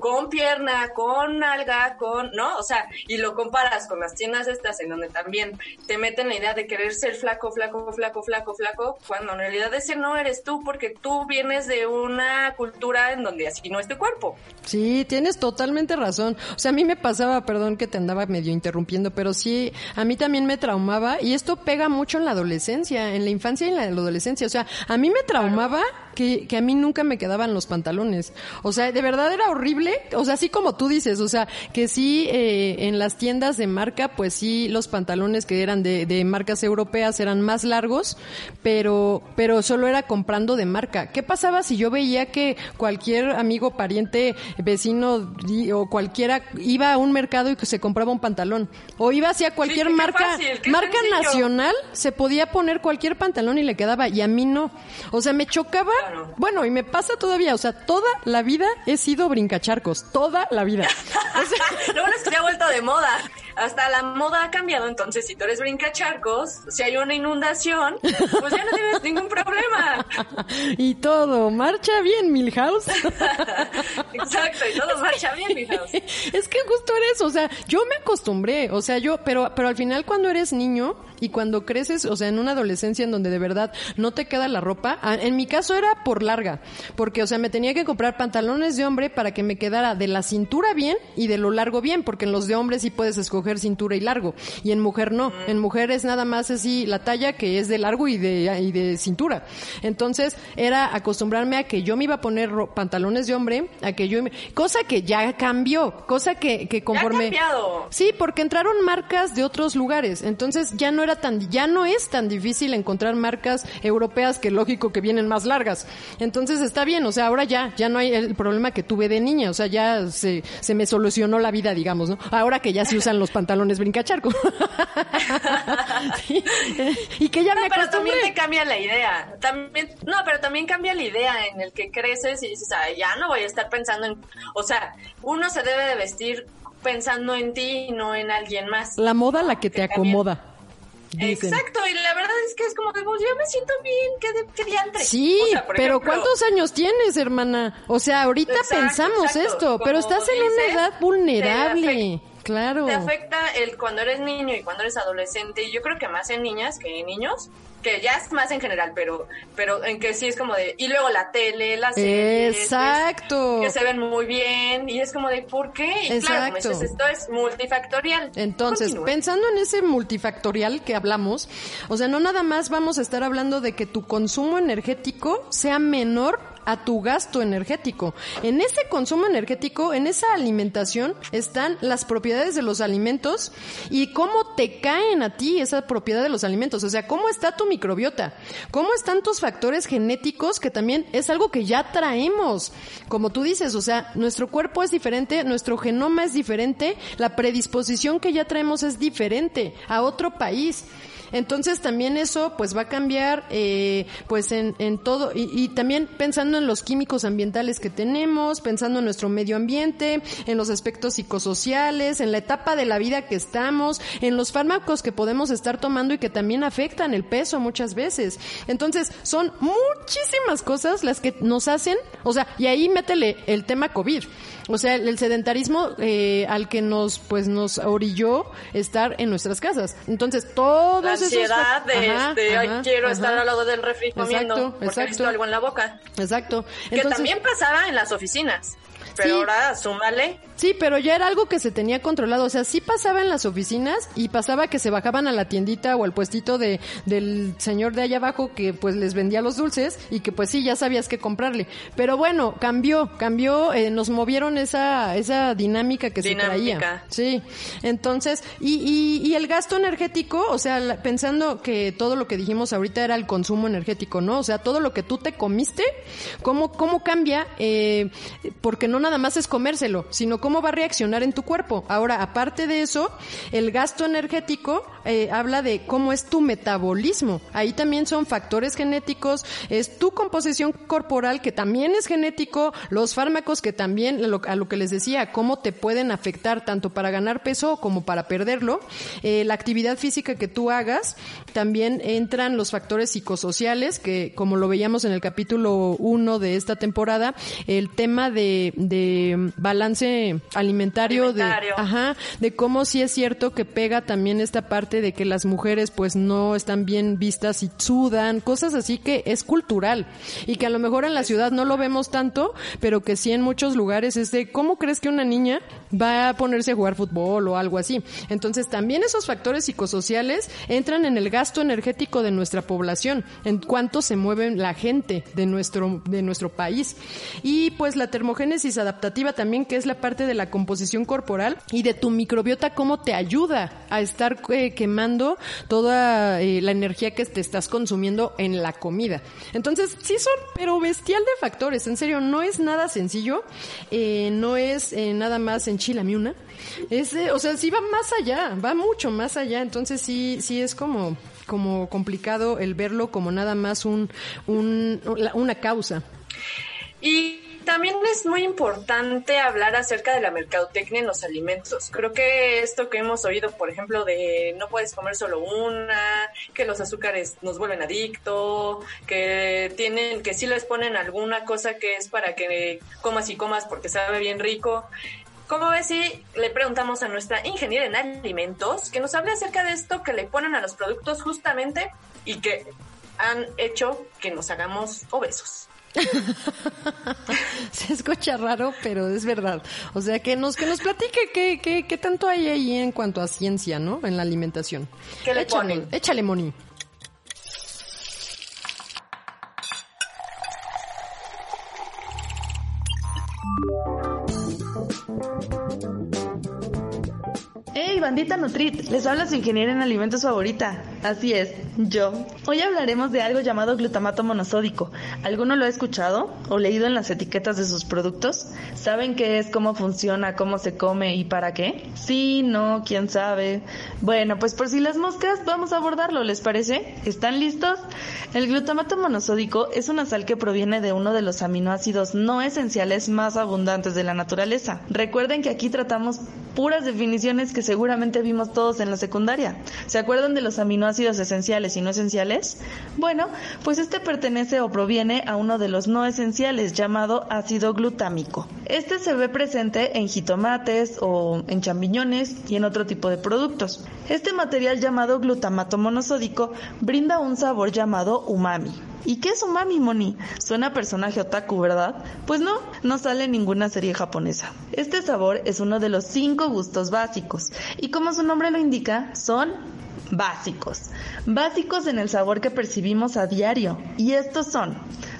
con pierna, con alga, con, ¿no? O sea, y lo comparas con las tiendas estas en donde también te meten la idea de querer ser flaco, flaco, flaco, flaco, flaco, cuando en realidad ese no eres tú, porque tú vienes de una cultura en donde así no es tu cuerpo. Sí, tienes totalmente razón. O sea, a mí me pasaba, perdón que te andaba medio interrumpiendo, pero sí, a mí también me traumaba y esto pega mucho en la adolescencia, en la infancia y en la adolescencia. O sea, a mí me traumaba que, que a mí nunca me quedaban los pantalones. O sea, de verdad era horrible. O sea, así como tú dices, o sea, que sí eh, en las tiendas de marca, pues sí los pantalones que eran de, de marcas europeas eran más largos, pero, pero solo era comprando de marca. ¿Qué pasaba si yo veía que cualquier amigo, pariente, vecino o cualquiera iba a un mercado y que se compraba un pantalón? O iba hacia cualquier Sí, marca, fácil, marca sencillo. nacional, se podía poner cualquier pantalón y le quedaba, y a mí no. O sea, me chocaba, Claro. bueno, y me pasa todavía, o sea, toda la vida he sido brincacharcos, toda la vida. O sea, Lo bueno es que se ha vuelto de moda. Hasta la moda ha cambiado. Entonces, si tú eres brincacharcos, si hay una inundación, pues ya no tienes ningún problema. y todo, marcha bien, Milhouse. Exacto, y todo marcha bien, mi house. es que justo eres, o sea, yo me acostumbré, o sea, yo, pero, pero al final cuando eres niño y cuando creces, o sea, en una adolescencia en donde de verdad no te queda la ropa, en mi caso era por larga, porque, o sea, me tenía que comprar pantalones de hombre para que me quedara de la cintura bien y de lo largo bien, porque en los de hombre sí puedes escoger cintura y largo, y en mujer no, en mujer es nada más así la talla que es de largo y de, y de cintura. Entonces, era acostumbrarme a que yo me iba a poner pantalones de hombre, a que yo, cosa que ya cambió, cosa que, que conforme... cambiado. Sí, porque entraron marcas de otros lugares, entonces ya no era tan, ya no es tan difícil encontrar marcas europeas que lógico que vienen más largas. Entonces está bien, o sea, ahora ya, ya no hay el problema que tuve de niña, o sea, ya se, se me solucionó la vida, digamos, ¿no? Ahora que ya se usan los pantalones brincacharco. Sí, y que ya No, me pero también te cambia la idea. También, no, pero también cambia la idea en el que creces y dices, "Ay, ya no voy a estar pensando en, o sea, uno se debe de vestir pensando en ti y no en alguien más. La moda la que te acomoda. dicen. Exacto, y la verdad es que es como pues, yo me siento bien, qué, de- qué diantre. Sí, O sea, por pero ejemplo, ¿cuántos años tienes, hermana? O sea, ahorita Exacto, pensamos exacto. esto, pero estás en una edad vulnerable. Claro. Te afecta el cuando eres niño y cuando eres adolescente, y yo creo que más en niñas que en niños, que ya es más en general, pero pero en que sí es como de y luego la tele, las series, Exacto. pues, que se ven muy bien y es como de ¿por qué? Y claro, como Exacto. dices, esto es multifactorial. Entonces, pensando en ese multifactorial que hablamos, o sea, no nada más vamos a estar hablando de que tu consumo energético sea menor a tu gasto energético. En ese consumo energético, en esa alimentación, están las propiedades de los alimentos y cómo te caen a ti esa propiedad de los alimentos. O sea, cómo está tu microbiota, cómo están tus factores genéticos, que también es algo que ya traemos. Como tú dices, o sea, nuestro cuerpo es diferente, nuestro genoma es diferente, la predisposición que ya traemos es diferente a otro país. Entonces también eso pues va a cambiar eh, pues en, en todo y, y también pensando en los químicos ambientales que tenemos, pensando en nuestro medio ambiente, en los aspectos psicosociales, en la etapa de la vida que estamos, en los fármacos que podemos estar tomando y que también afectan el peso muchas veces. Entonces son muchísimas cosas las que nos hacen, o sea, y ahí métele el tema COVID. O sea, el, sedentarismo eh, al que nos pues nos orilló estar en nuestras casas. Entonces, todos la esos ansiedad fa- de Ajá, este, ay, ajá, quiero ajá. estar al lado del refri comiendo Exacto, porque exacto. necesito algo en la boca. Exacto. Que Entonces, también pasaba en las oficinas. Pero Sí. ahora súmale Sí, pero ya era algo que se tenía controlado. O sea, sí pasaba en las oficinas y pasaba que se bajaban a la tiendita o al puestito de, del señor de allá abajo que pues les vendía los dulces y que pues sí, ya sabías qué comprarle. Pero bueno, cambió, cambió, eh, nos movieron esa, esa dinámica que se traía. Sí. Entonces, y, y, y el gasto energético, o sea, la- pensando que todo lo que dijimos ahorita era el consumo energético, ¿no? O sea, todo lo que tú te comiste, ¿cómo, cómo cambia? Eh, porque no nada más es comérselo, sino cómo va a reaccionar en tu cuerpo. Ahora, aparte de eso, el gasto energético eh, habla de cómo es tu metabolismo. Ahí también son factores genéticos, es tu composición corporal que también es genético, los fármacos que también, a lo que les decía, cómo te pueden afectar tanto para ganar peso como para perderlo. Eh, la actividad física que tú hagas, también entran los factores psicosociales, que como lo veíamos en el capítulo 1 de esta temporada, el tema de balance alimentario, Alimentario. de ajá, de cómo sí es cierto que pega también esta parte de que las mujeres pues no están bien vistas y sudan, cosas así que es cultural y que a lo mejor en la ciudad no lo vemos tanto, pero que sí en muchos lugares es de cómo crees que una niña va a ponerse a jugar fútbol o algo así. Entonces también esos factores psicosociales entran en el gasto energético de nuestra población, en cuánto se mueve la gente de nuestro, de nuestro país. Y pues la termogénesis adaptativa también, que es la parte de la composición corporal y de tu microbiota, cómo te ayuda a estar eh, quemando toda eh, la energía que te estás consumiendo en la comida. Entonces, sí son, pero bestial de factores, en serio, no es nada sencillo, eh, no es nada más en Chilamiuna. Es, o sea, sí va más allá, va mucho más allá, entonces sí, sí es como como complicado el verlo como nada más un, un una causa. Y también es muy importante hablar acerca de la mercadotecnia en los alimentos. Creo que esto que hemos oído, por ejemplo, de no puedes comer solo una, que los azúcares nos vuelven adicto, que tienen, que sí les ponen alguna cosa que es para que comas y comas porque sabe bien rico. ¿Cómo ves si le preguntamos a nuestra ingeniera en alimentos que nos hable acerca de esto que le ponen a los productos justamente y que han hecho que nos hagamos obesos? Se escucha raro, pero es verdad. O sea, que nos, que nos platique qué, qué, qué tanto hay ahí en cuanto a ciencia, ¿no? En la alimentación. ¿Qué le échale, ponen? Échale, Moni. Hey, bandita Nutrit, les habla su ingeniera en alimentos favorita. Así es, yo. Hoy hablaremos de algo llamado glutamato monosódico. ¿Alguno lo ha escuchado o leído en las etiquetas de sus productos? ¿Saben qué es, cómo funciona, cómo se come y para qué? Sí, no, quién sabe. Bueno, pues por si las moscas, vamos a abordarlo, ¿les parece? ¿Están listos? El glutamato monosódico es una sal que proviene de uno de los aminoácidos no esenciales más abundantes de la naturaleza. Recuerden que aquí tratamos puras definiciones que seguramente vimos todos en la secundaria. ¿Se acuerdan de los aminoácidos esenciales y no esenciales? Bueno, pues este pertenece o proviene a uno de los no esenciales llamado ácido glutámico. Este se ve presente en jitomates o en champiñones y en otro tipo de productos. Este material llamado glutamato monosódico brinda un sabor llamado umami. ¿Y qué es umami, Moni? Suena personaje otaku, ¿verdad? Pues no, no sale en ninguna serie japonesa. Este sabor es uno de los cinco gustos básicos y como su nombre lo indica, son básicos. Básicos en el sabor que percibimos a diario. Y estos son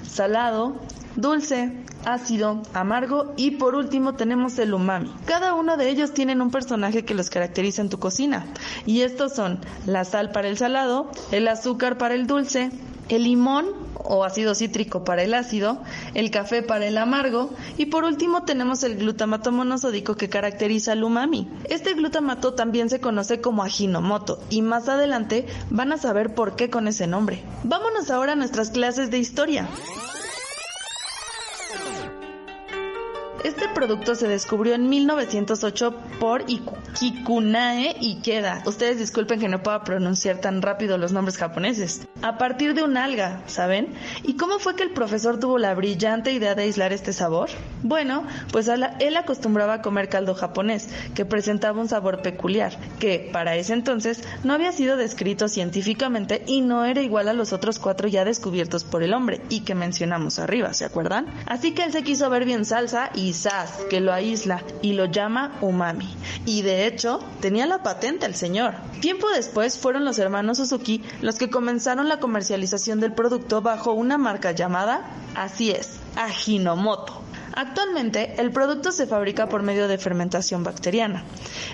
salado, dulce, ácido, amargo y por último tenemos el umami. Cada uno de ellos tienen un personaje que los caracteriza en tu cocina. Y estos son la sal para el salado, el azúcar para el dulce, el limón o ácido cítrico para el ácido, el café para el amargo y por último tenemos el glutamato monosódico que caracteriza el umami. Este glutamato también se conoce como ajinomoto y más adelante van a saber por qué con ese nombre. Vámonos ahora a nuestras clases de historia. Este producto se descubrió en 1908 por Kikunae Ikeda. Ustedes disculpen que no pueda pronunciar tan rápido los nombres japoneses. A partir de un alga, ¿saben? ¿Y cómo fue que el profesor tuvo la brillante idea de aislar este sabor? Bueno, pues él acostumbraba a comer caldo japonés, que presentaba un sabor peculiar, que para ese entonces no había sido descrito científicamente y no era igual a los otros cuatro ya descubiertos por el hombre y que mencionamos arriba, ¿se acuerdan? Así que él se quiso ver bien salsa y que lo aísla y lo llama umami. Y de hecho, tenía la patente el señor. Tiempo después fueron los hermanos Suzuki los que comenzaron la comercialización del producto bajo una marca llamada, así es, Ajinomoto. Actualmente, el producto se fabrica por medio de fermentación bacteriana.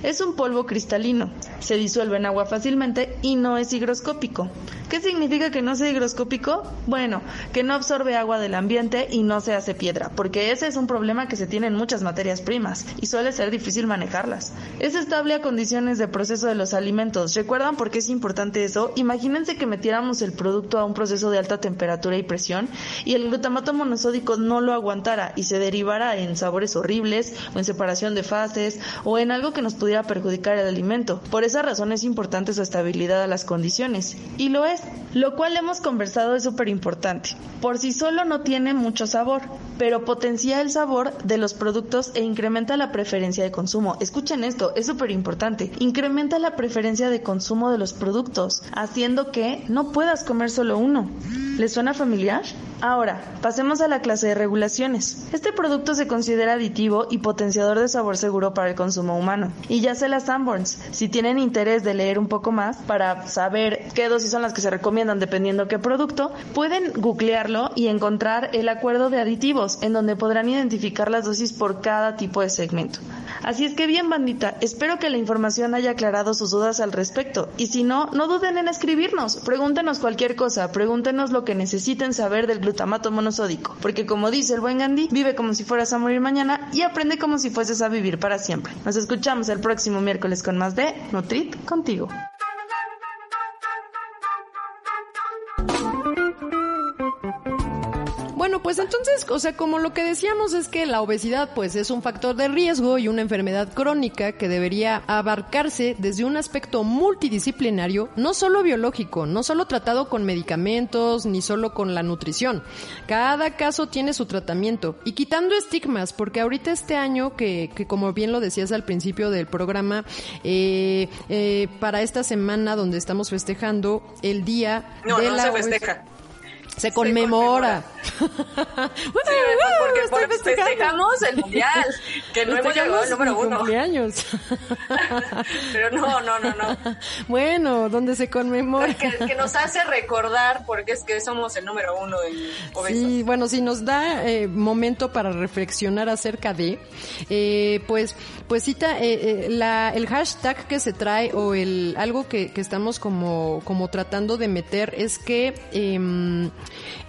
Es un polvo cristalino, se disuelve en agua fácilmente y no es higroscópico. ¿Qué significa que no sea higroscópico? Bueno, que no absorbe agua del ambiente y no se hace piedra, porque ese es un problema que se tiene en muchas materias primas y suele ser difícil manejarlas. Es estable a condiciones de proceso de los alimentos. ¿Recuerdan por qué es importante eso? Imagínense que metiéramos el producto a un proceso de alta temperatura y presión y el glutamato monosódico no lo aguantara y se derivara en sabores horribles o en separación de fases o en algo que nos pudiera perjudicar el alimento. Por esa razón es importante su estabilidad a las condiciones. Y lo es, lo cual hemos conversado es súper importante. Por sí solo no tiene mucho sabor, pero potencia el sabor de los productos e incrementa la preferencia de consumo. Escuchen esto, es súper importante. Incrementa la preferencia de consumo de los productos, haciendo que no puedas comer solo uno. ¿Les suena familiar? Ahora, pasemos a la clase de regulaciones. Este producto se considera aditivo y potenciador de sabor seguro para el consumo humano. Y ya sé las Sanborns, si tienen interés de leer un poco más para saber qué dosis son las que se recomiendan dependiendo qué producto, pueden googlearlo y encontrar el acuerdo de aditivos en donde podrán identificar las dosis por cada tipo de segmento. Así es que bien bandita, espero que la información haya aclarado sus dudas al respecto y si no, no duden en escribirnos, pregúntenos cualquier cosa, pregúntenos lo que necesiten saber del glutamato monosódico, porque como dice el buen Gandhi, vive como si fueras a morir mañana y aprende como si fueses a vivir para siempre. Nos escuchamos el próximo miércoles con más de Nutrit contigo. Bueno, pues entonces, o sea, como lo que decíamos es que la obesidad pues es un factor de riesgo y una enfermedad crónica que debería abarcarse desde un aspecto multidisciplinario, no solo biológico, no solo tratado con medicamentos ni solo con la nutrición. Cada caso tiene su tratamiento y quitando estigmas, porque ahorita este año que, que como bien lo decías al principio del programa, eh, eh, para esta semana donde estamos festejando el día No, de no la se festeja. Se conmemora. Sí, porque, Estoy porque festejando. festejamos el mundial, que no hemos llegado al número uno. cumpleaños. Pero no, no, no, no. bueno, donde se conmemora. Que, que nos hace recordar porque es que somos el número uno en obesos. Sí, bueno, si nos da eh, momento para reflexionar acerca de, eh, pues, pues cita, eh, eh, la, el hashtag que se trae o el algo que, que estamos como, como tratando de meter es que, em,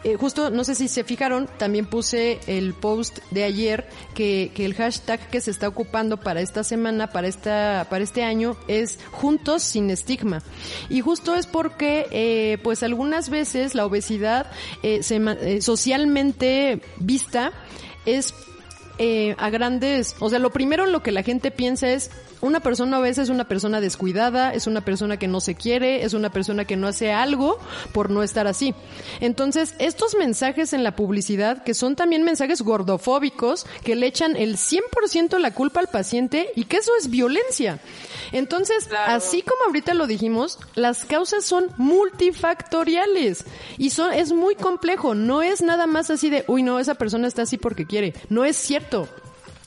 eh, justo, no sé si se fijaron, también puse el post de ayer que, el hashtag que se está ocupando para esta semana, para esta, para este año es juntos sin estigma. Y justo es porque, eh, pues algunas veces la obesidad eh, se eh, socialmente vista es eh, a grandes, o sea, lo primero en lo que la gente piensa es una persona obesa es una persona descuidada, es una persona que no se quiere, es una persona que no hace algo por no estar así. Entonces, estos mensajes en la publicidad, que son también mensajes gordofóbicos, que le echan el 100% la culpa al paciente y que eso es violencia. Entonces, Claro. así como ahorita lo dijimos, las causas son multifactoriales y son, es muy complejo. No es nada más así de, uy, no, esa persona está así porque quiere. No es cierto.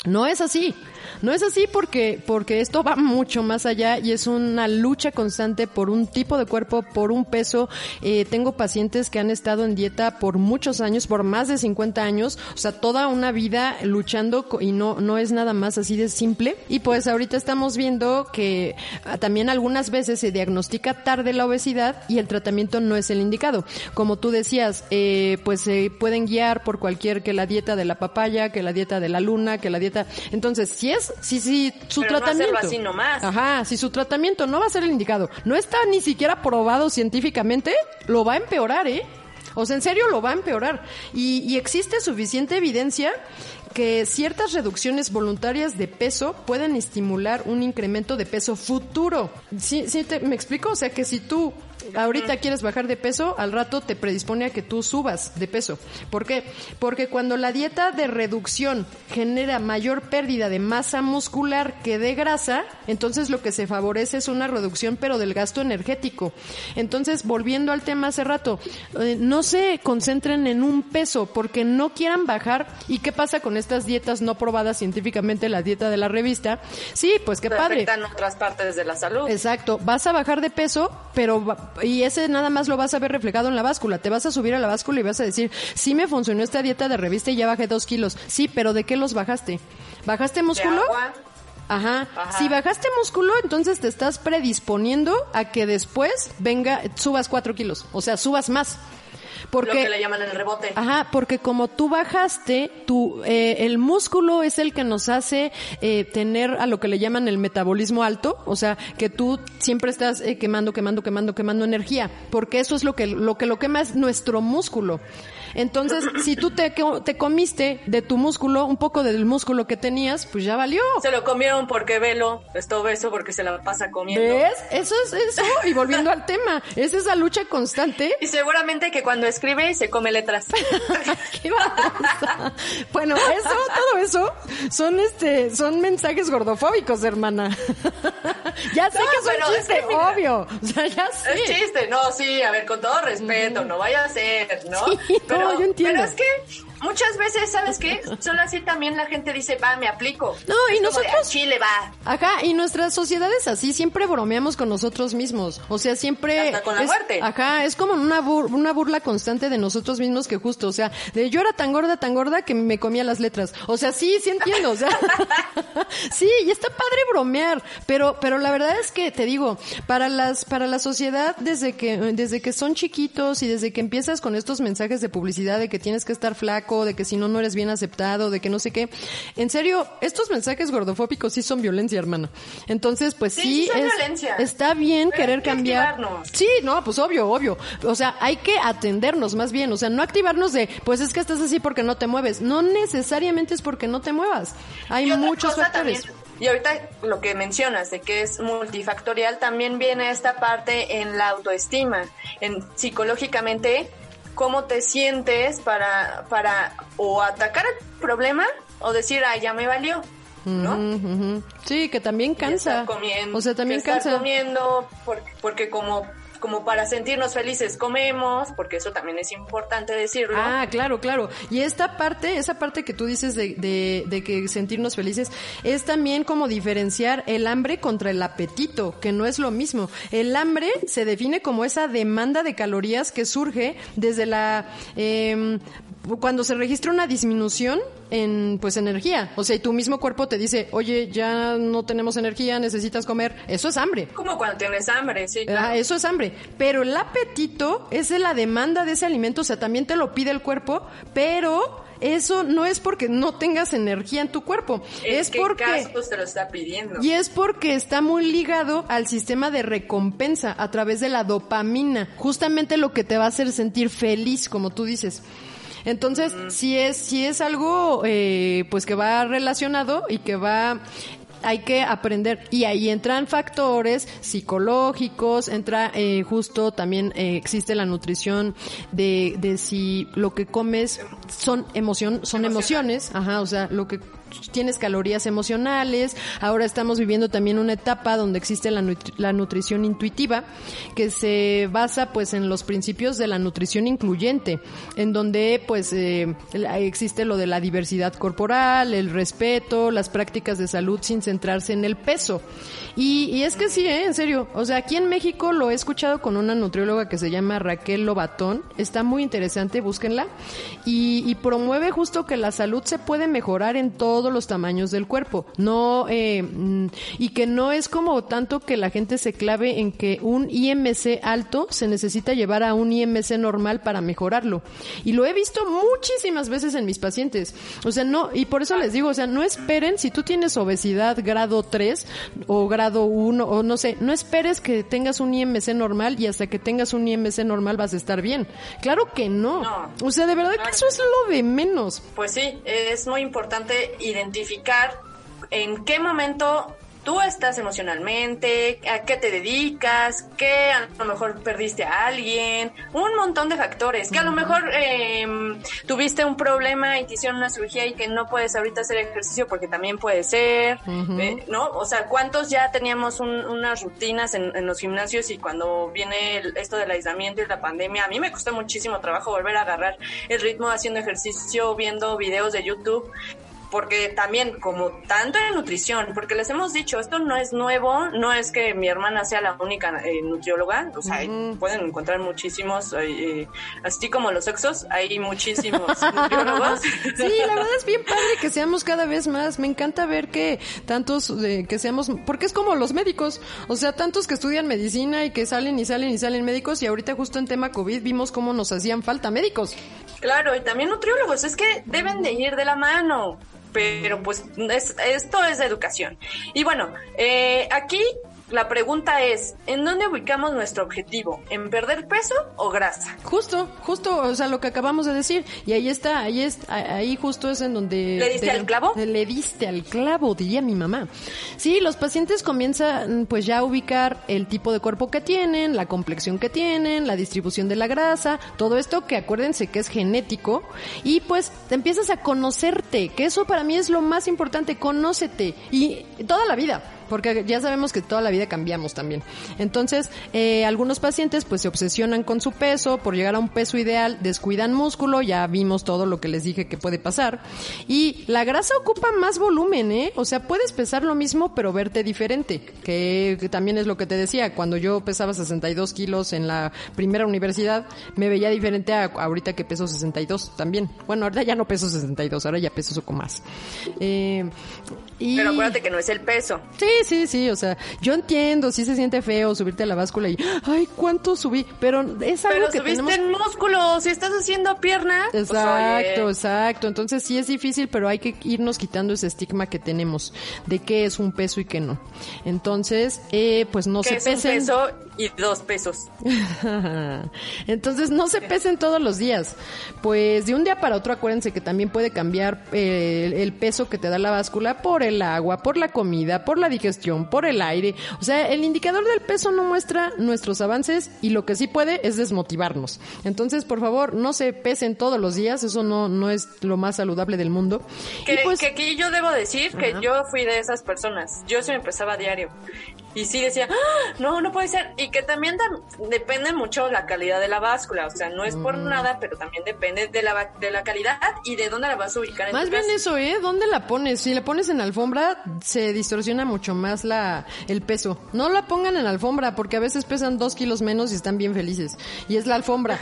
No es así. No es así porque, porque esto va mucho más allá y es una lucha constante por un tipo de cuerpo, por un peso. Eh, tengo pacientes que han estado en dieta por muchos años, por más de 50 años, o sea, toda una vida luchando y no, no es nada más así de simple. Y pues ahorita estamos viendo que ah, también algunas veces se diagnostica tarde la obesidad y el tratamiento no es el indicado. Como tú decías, eh, pues se pueden guiar por cualquier que la dieta de la papaya, que la dieta de la luna, que la dieta. Entonces, si es, si, si su Pero no tratamiento. hacerlo así nomás. Ajá, si su tratamiento no va a ser el indicado, no está ni siquiera probado científicamente, lo va a empeorar, ¿eh? O sea, en serio lo va a empeorar. Y, y existe suficiente evidencia que ciertas reducciones voluntarias de peso pueden estimular un incremento de peso futuro. ¿Sí, sí te- me explico? O sea, que si tú ahorita quieres bajar de peso, al rato te predispone a que tú subas de peso. ¿Por qué? Porque cuando la dieta de reducción genera mayor pérdida de masa muscular que de grasa, entonces lo que se favorece es una reducción pero del gasto energético. Entonces, volviendo al tema hace rato, eh, no se concentren en un peso porque no quieran bajar. ¿Y qué pasa con estas dietas no probadas científicamente, la dieta de la revista? Sí, pues qué Te padre. afectan otras partes de la salud. Exacto, vas a bajar de peso, pero y ese nada más lo vas a ver reflejado en la báscula. Te vas a subir a la báscula y vas a decir, sí me funcionó esta dieta de revista y ya bajé dos kilos. Sí, pero ¿de qué los bajaste? ¿Bajaste músculo? Ajá. Si bajaste músculo, entonces te estás predisponiendo a que después venga, subas cuatro kilos. O sea, subas más. Porque, Lo que le llaman el rebote. Ajá, porque como tú bajaste, tu, eh, el músculo es el que nos hace eh, tener a lo que le llaman el metabolismo alto, o sea, que tú siempre estás eh, quemando, quemando, quemando, quemando energía, porque eso es lo que lo que lo quema es nuestro músculo. Entonces, si tú te, te comiste de tu músculo, un poco del músculo que tenías, pues ya valió. Se lo comieron porque Velo está obeso porque se la pasa comiendo. ¿Ves? Eso es eso. Y volviendo al tema, es esa lucha constante Y seguramente que cuando escribe se come letras. Qué bueno, eso, todo eso, son este, son mensajes gordofóbicos, hermana. ya sé No, que es que mira, obvio. O sea, ya sé. Es chiste, no, sí, a ver, con todo respeto, no vaya a ser, ¿no? Sí, no, yo entiendo. Pero es que muchas veces, ¿sabes qué? Solo así también la gente dice, va, me aplico. No, y Es de, nosotros- "Ah, Chile va. Ajá, y nuestras sociedades así siempre bromeamos con nosotros mismos. O sea, siempre. Hasta con la es- muerte. Ajá, es como una, bur- una burla constante de nosotros mismos que justo, o sea, de yo era tan gorda, tan gorda que me comía las letras. O sea, sí, sí entiendo, o sea. sí, y está padre bromear, pero, pero la verdad es que te digo, para las, para la sociedad, desde que, desde que son chiquitos y desde que empiezas con estos mensajes de publicidad de que tienes que estar flaco, de que si no, no eres bien aceptado, de que no sé qué. En serio, estos mensajes gordofóbicos sí son violencia, hermana. Entonces, pues Sí, sí, es- violencia. está bien Pero querer cambiar. activarnos. Sí, no, pues obvio, obvio. O sea, hay que atendernos más bien. O sea, no activarnos de, pues es que estás así porque no te mueves. No necesariamente es porque no te muevas. Hay muchos factores. y ahorita lo que mencionas de que es multifactorial, también viene esta parte en la autoestima, en psicológicamente, cómo te sientes para, para o atacar el problema o decir, ah, ya me valió, ¿no? Sí, que también cansa. comiendo, o sea, también cansa. comiendo porque, porque como como para sentirnos felices comemos, porque eso también es importante decirlo. Ah, claro, claro. Y esta parte, esa parte que tú dices de, de, de que sentirnos felices, es también como diferenciar el hambre contra el apetito, que no es lo mismo. El hambre se define como esa demanda de calorías que surge desde la... em, cuando se registra una disminución en pues energía, o sea, y tu mismo cuerpo te dice, oye, ya no tenemos energía, necesitas comer, eso es hambre. Como cuando tienes hambre, sí. Ah, claro. eso es hambre. Pero el apetito es de la demanda de ese alimento, o sea, también te lo pide el cuerpo, pero eso no es porque no tengas energía en tu cuerpo, ¿En es qué porque... caso te lo está pidiendo? Y es porque está muy ligado al sistema de recompensa a través de la dopamina, justamente lo que te va a hacer sentir feliz, como tú dices. Entonces, si es, si es algo eh, pues que va relacionado y que va hay que aprender. Y ahí entran factores psicológicos, entra eh, justo también eh, existe la nutrición de, de si lo que comes son emoción, son emociones, ajá, o sea, lo que tienes calorías emocionales. Ahora estamos viviendo también una etapa donde existe la, nutri- la nutrición intuitiva, que se basa pues en los principios de la nutrición incluyente, en donde pues eh, existe lo de la diversidad corporal, el respeto, las prácticas de salud sin centrarse en el peso. Y, y es que sí, ¿eh? en serio. O sea, aquí en México lo he escuchado con una nutrióloga que se llama Raquel Lobatón. Está muy interesante, búsquenla. Y, y promueve justo que la salud se puede mejorar en todos los tamaños del cuerpo. No, eh, mm, y que no es como tanto que la gente se clave en que un IMC alto se necesita llevar a un IMC normal para mejorarlo. Y lo he visto muchísimas veces en mis pacientes. O sea, no, y por eso les digo, o sea, no esperen, si tú tienes obesidad grado 3 o grado 1 o no sé, no esperes que tengas un IMC normal y hasta que tengas un IMC normal vas a estar bien. Claro que no. No. O sea, de verdad que eso es lo de menos. Pues sí, es muy importante identificar en qué momento tú estás emocionalmente, a qué te dedicas, que a lo mejor perdiste a alguien, un montón de factores, que a lo mejor eh, tuviste un problema y te hicieron una cirugía y que no puedes ahorita hacer ejercicio porque también puede ser, eh, ¿no? O sea, ¿cuántos ya teníamos un- unas rutinas en, en los gimnasios y cuando viene el- esto del aislamiento y la pandemia, a mí me costó muchísimo trabajo volver a agarrar el ritmo haciendo ejercicio, viendo videos de YouTube porque también como tanto en nutrición, porque les hemos dicho, esto no es nuevo, no es que mi hermana sea la única eh, nutrióloga, o sea, pueden encontrar muchísimos, eh, eh, así como los sexos, hay muchísimos nutriólogos. Sí, la verdad es bien padre que seamos cada vez más. Me encanta ver que tantos eh, que seamos, porque es como los médicos, o sea, tantos que estudian medicina y que salen y salen y salen médicos y ahorita justo en tema COVID vimos cómo nos hacían falta médicos. Claro, y también nutriólogos, es que deben de ir de la mano. Pero pues es- esto es educación. Y bueno, eh, aquí la pregunta es, ¿en dónde ubicamos nuestro objetivo? ¿En perder peso o grasa? Justo, justo, o sea, lo que acabamos de decir. Y ahí está, ahí es, ahí justo es en donde... ¿Le diste al clavo? Le diste al clavo, diría mi mamá. Sí, los pacientes comienzan pues ya a ubicar el tipo de cuerpo que tienen, la complexión que tienen, la distribución de la grasa, todo esto que acuérdense que es genético. Y pues te empiezas a conocerte, que eso para mí es lo más importante, conócete. Y toda la vida. Porque ya sabemos que toda la vida cambiamos también. Entonces, eh, algunos pacientes pues se obsesionan con su peso, por llegar a un peso ideal, descuidan músculo, ya vimos todo lo que les dije que puede pasar. Y la grasa ocupa más volumen, ¿eh? O sea, puedes pesar lo mismo, pero verte diferente, que, que también es lo que te decía, cuando yo pesaba 62 kilos en la primera universidad, me veía diferente a ahorita que peso 62 también. Bueno, ahorita ya no peso 62, ahora ya peso poco más. Eh, y... Pero acuérdate que no es el peso. Sí, sí, sí, o sea, yo entiendo, sí se siente feo subirte a la báscula y, ay, ¿cuánto subí? Pero es algo Pero que subiste tenemos... en músculo, si estás haciendo pierna. pues, Exacto, oye, exacto. Entonces sí es difícil, pero hay que irnos quitando ese estigma que tenemos de qué es un peso y qué no. Entonces, eh, pues no se es un pesen. peso y dos pesos. Entonces no se pesen todos los días. Pues de un día para otro acuérdense que también puede cambiar eh, el, peso que te da la báscula por el agua, por la comida, por la digestión, por el aire. O sea, el indicador del peso no muestra nuestros avances y lo que sí puede es desmotivarnos. Entonces, por favor, no se pesen todos los días, eso no, no es lo más saludable del mundo. Que, pues, que aquí yo debo decir que yo fui de esas personas. Yo sí me empezaba a diario. Y sí decía, "Ah, no, no puede ser. Y que también da- depende mucho la calidad de la báscula. O sea, no es por nada, pero también depende de la, de la calidad y de dónde la vas a ubicar en Más tu bien casa. eso, ¿eh? ¿Dónde la pones? Si la pones en alfombra, se distorsiona mucho más la, el peso. No la pongan en alfombra, porque a veces pesan dos kilos menos y están bien felices. Y es la alfombra.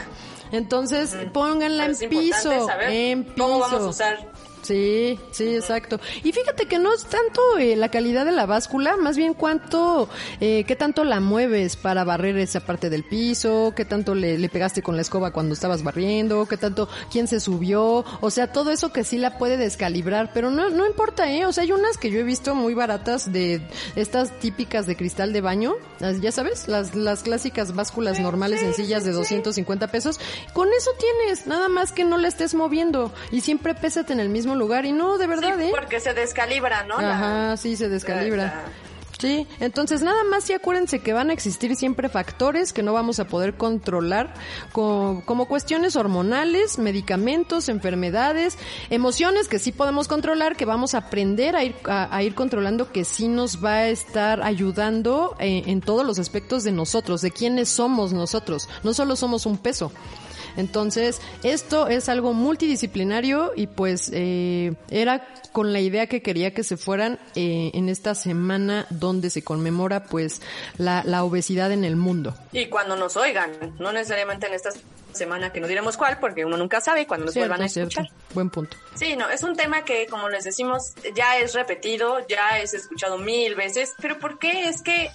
Entonces, pónganla en piso. En piso. cómo vamos a usar. Sí, sí, exacto. Y fíjate que no es tanto eh, la calidad de la báscula, más bien cuánto, eh, qué tanto la mueves para barrer esa parte del piso, qué tanto le, le pegaste con la escoba cuando estabas barriendo, qué tanto, quién se subió, o sea, todo eso que sí la puede descalibrar, pero no, no importa, eh, o sea, hay unas que yo he visto muy baratas de estas típicas de cristal de baño, ya sabes, las, las clásicas básculas normales sencillas de 250 pesos, con eso tienes, nada más que no la estés moviendo. Y siempre pésate en el mismo lugar y no, de verdad, Sí, ¿eh? porque se descalibra, ¿no? Ajá, sí, se descalibra. la- Sí, entonces nada más sí acuérdense que van a existir siempre factores que no vamos a poder controlar, co- como cuestiones hormonales, medicamentos, enfermedades, emociones que sí podemos controlar, que vamos a aprender a ir, a, a ir controlando, que sí nos va a estar ayudando eh, en todos los aspectos de nosotros, de quiénes somos nosotros. No solo somos un peso. Entonces, esto es algo multidisciplinario y pues eh, era con la idea que quería que se fueran eh, en esta semana donde se conmemora pues la, la obesidad en el mundo. Y cuando nos oigan, no necesariamente en esta semana que no diremos cuál, porque uno nunca sabe cuando nos Cierto, vuelvan a cierto. escuchar. Buen punto. Sí, no, es un tema que, como les decimos, ya es repetido, ya es escuchado mil veces, pero ¿por qué es que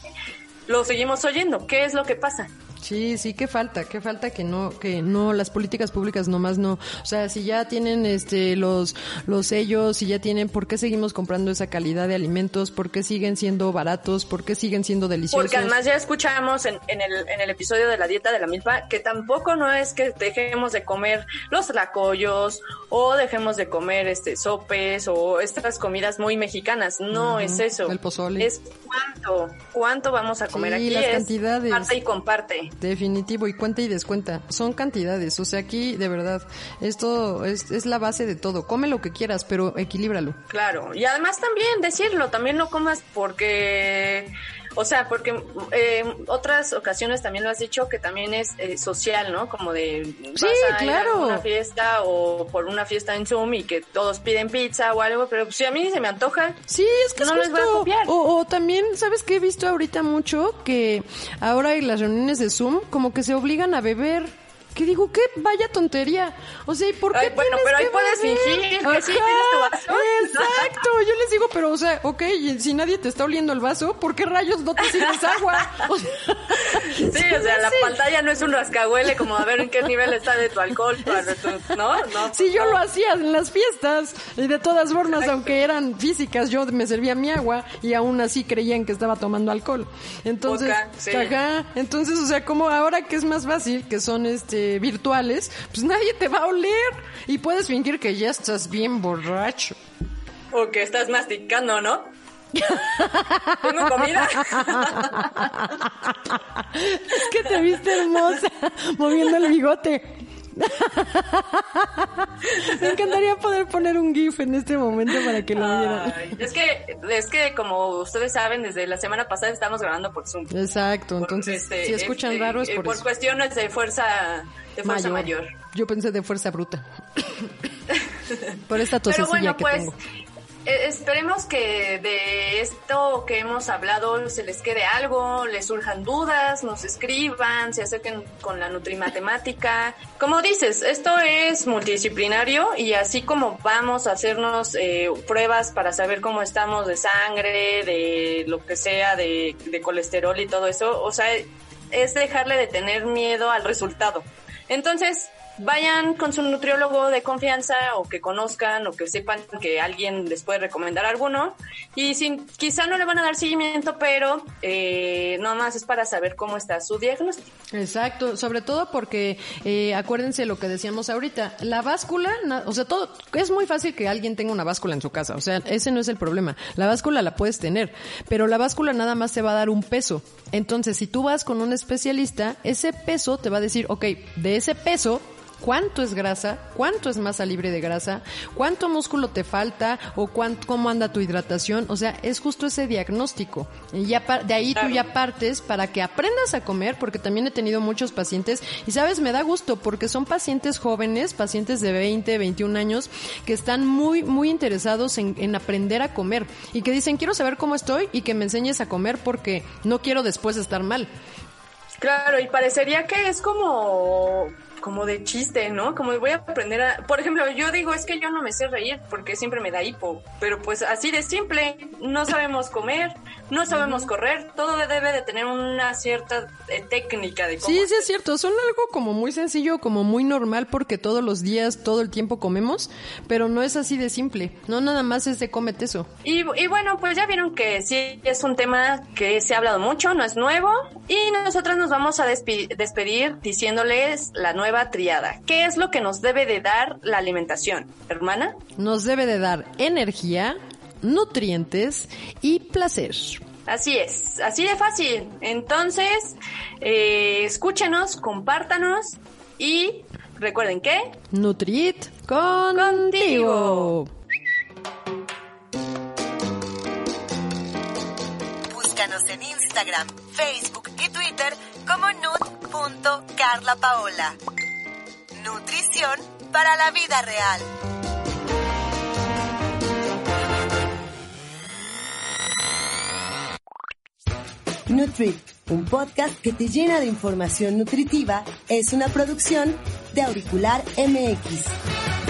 lo seguimos oyendo? ¿Qué es lo que pasa? Sí, sí, qué falta, qué falta que no, que no, las políticas públicas nomás no. O sea, si ya tienen este los, los sellos, si ya tienen, ¿por qué seguimos comprando esa calidad de alimentos? ¿Por qué siguen siendo baratos? ¿Por qué siguen siendo deliciosos? Porque además ya escuchamos en, en el, en el episodio de la dieta de la milpa que tampoco no es que dejemos de comer los tlacoyos o dejemos de comer este sopes o estas comidas muy mexicanas. No es eso. el pozole. Es cuánto, cuánto vamos a comer Sí, aquí. las es cantidades. Parte y comparte. Definitivo, y cuenta y descuenta. Son cantidades. O sea, aquí, de verdad, esto es, es la base de todo. Come lo que quieras, pero equilíbralo. Claro, y además también decirlo, también no comas porque, o sea, porque eh, otras ocasiones también lo has dicho que también es eh, social, ¿no? Como de vas Sí, a ir claro. a una fiesta o por una fiesta en Zoom y que todos piden pizza o algo, pero si a mí se me antoja, Sí, es que No es les voy a copiar. O, o también, ¿sabes qué he visto ahorita mucho? Que ahora en las reuniones de Zoom, como que se obligan a beber. Que digo, qué vaya tontería. O sea, ¿y por qué Ay, bueno, tienes pero ahí puedes fingir que sí Ajá, tienes tu vaso. Exacto, yo les digo, pero o sea, ok, si nadie te está oliendo el vaso, ¿por qué rayos no te sirves agua? O sea, sí, o sea, la sí. pantalla no es un rascahuele como a ver en qué nivel está de tu alcohol, tu- ¿no? No. Si yo lo hacía en las fiestas y de todas formas, aunque eran físicas, yo me servía mi agua y aún así creían que estaba tomando alcohol. Entonces, sí. ajá, entonces, o sea, como ahora que es más fácil, que son este virtuales, pues nadie te va a oler y puedes fingir que ya estás bien borracho. O que estás masticando, ¿no? Tengo comida. Es que te viste hermosa moviendo el bigote. Me encantaría poder poner un GIF en este momento para que lo vieran. es que, es que como ustedes saben, desde la semana pasada estamos grabando por Zoom. Exacto, entonces este, si escuchan este, raro es por, por cuestiones de fuerza, de fuerza mayor. Yo pensé de fuerza bruta. por esta tosecilla Pero bueno, pues, eh, esperemos que de esto que hemos hablado se les quede algo, les surjan dudas, nos escriban, se acerquen con la nutrimatemática. Como dices, esto es multidisciplinario y así como vamos a hacernos eh, pruebas para saber cómo estamos de sangre, de lo que sea, de, de colesterol y todo eso, o sea, es dejarle de tener miedo al resultado. Entonces, vayan con su nutriólogo de confianza o que conozcan o que sepan que alguien les puede recomendar alguno y sin, quizá no le van a dar seguimiento pero eh, nada más es para saber cómo está su diagnóstico. Exacto, sobre todo porque eh, acuérdense lo que decíamos ahorita, la báscula, o sea, todo es muy fácil que alguien tenga una báscula en su casa, o sea, ese no es el problema. La báscula la puedes tener, pero la báscula nada más te va a dar un peso. Entonces, si tú vas con un especialista, ese peso te va a decir, ok, de ese peso cuánto es grasa, cuánto es masa libre de grasa, cuánto músculo te falta o cuánto, cómo anda tu hidratación. O sea, es justo ese diagnóstico. Y ya de ahí tú ya partes para que aprendas a comer, porque también he tenido muchos pacientes y sabes, me da gusto porque son pacientes jóvenes, pacientes de 20, 21 años, que están muy, muy interesados en, en aprender a comer y que dicen, quiero saber cómo estoy y que me enseñes a comer porque no quiero después estar mal. Claro, y parecería que es como como de chiste, ¿no? Como voy a aprender a... Por ejemplo, yo digo, es que yo no me sé reír porque siempre me da hipo, pero pues así de simple, no sabemos comer, no sabemos correr, todo debe de tener una cierta eh, técnica de cómo Sí, sí es cierto, son algo como muy sencillo, como muy normal porque todos los días, todo el tiempo comemos, pero no es así de simple, no nada más es de cómete eso. Y, y bueno, pues ya vieron que sí es un tema que se ha hablado mucho, no es nuevo, y nosotros nos vamos a despedir diciéndoles la nueva triada. ¿Qué es lo que nos debe de dar la alimentación, hermana? Nos debe de dar energía, nutrientes y placer. Así es, así de fácil. Entonces, eh, escúchenos, compártanos y recuerden que... Nutrit contigo. Búscanos en Instagram, Facebook y Twitter como nut.carlapaola. Nutrición para la vida real. Nutri, un podcast que te llena de información nutritiva, es una producción de Auricular MX.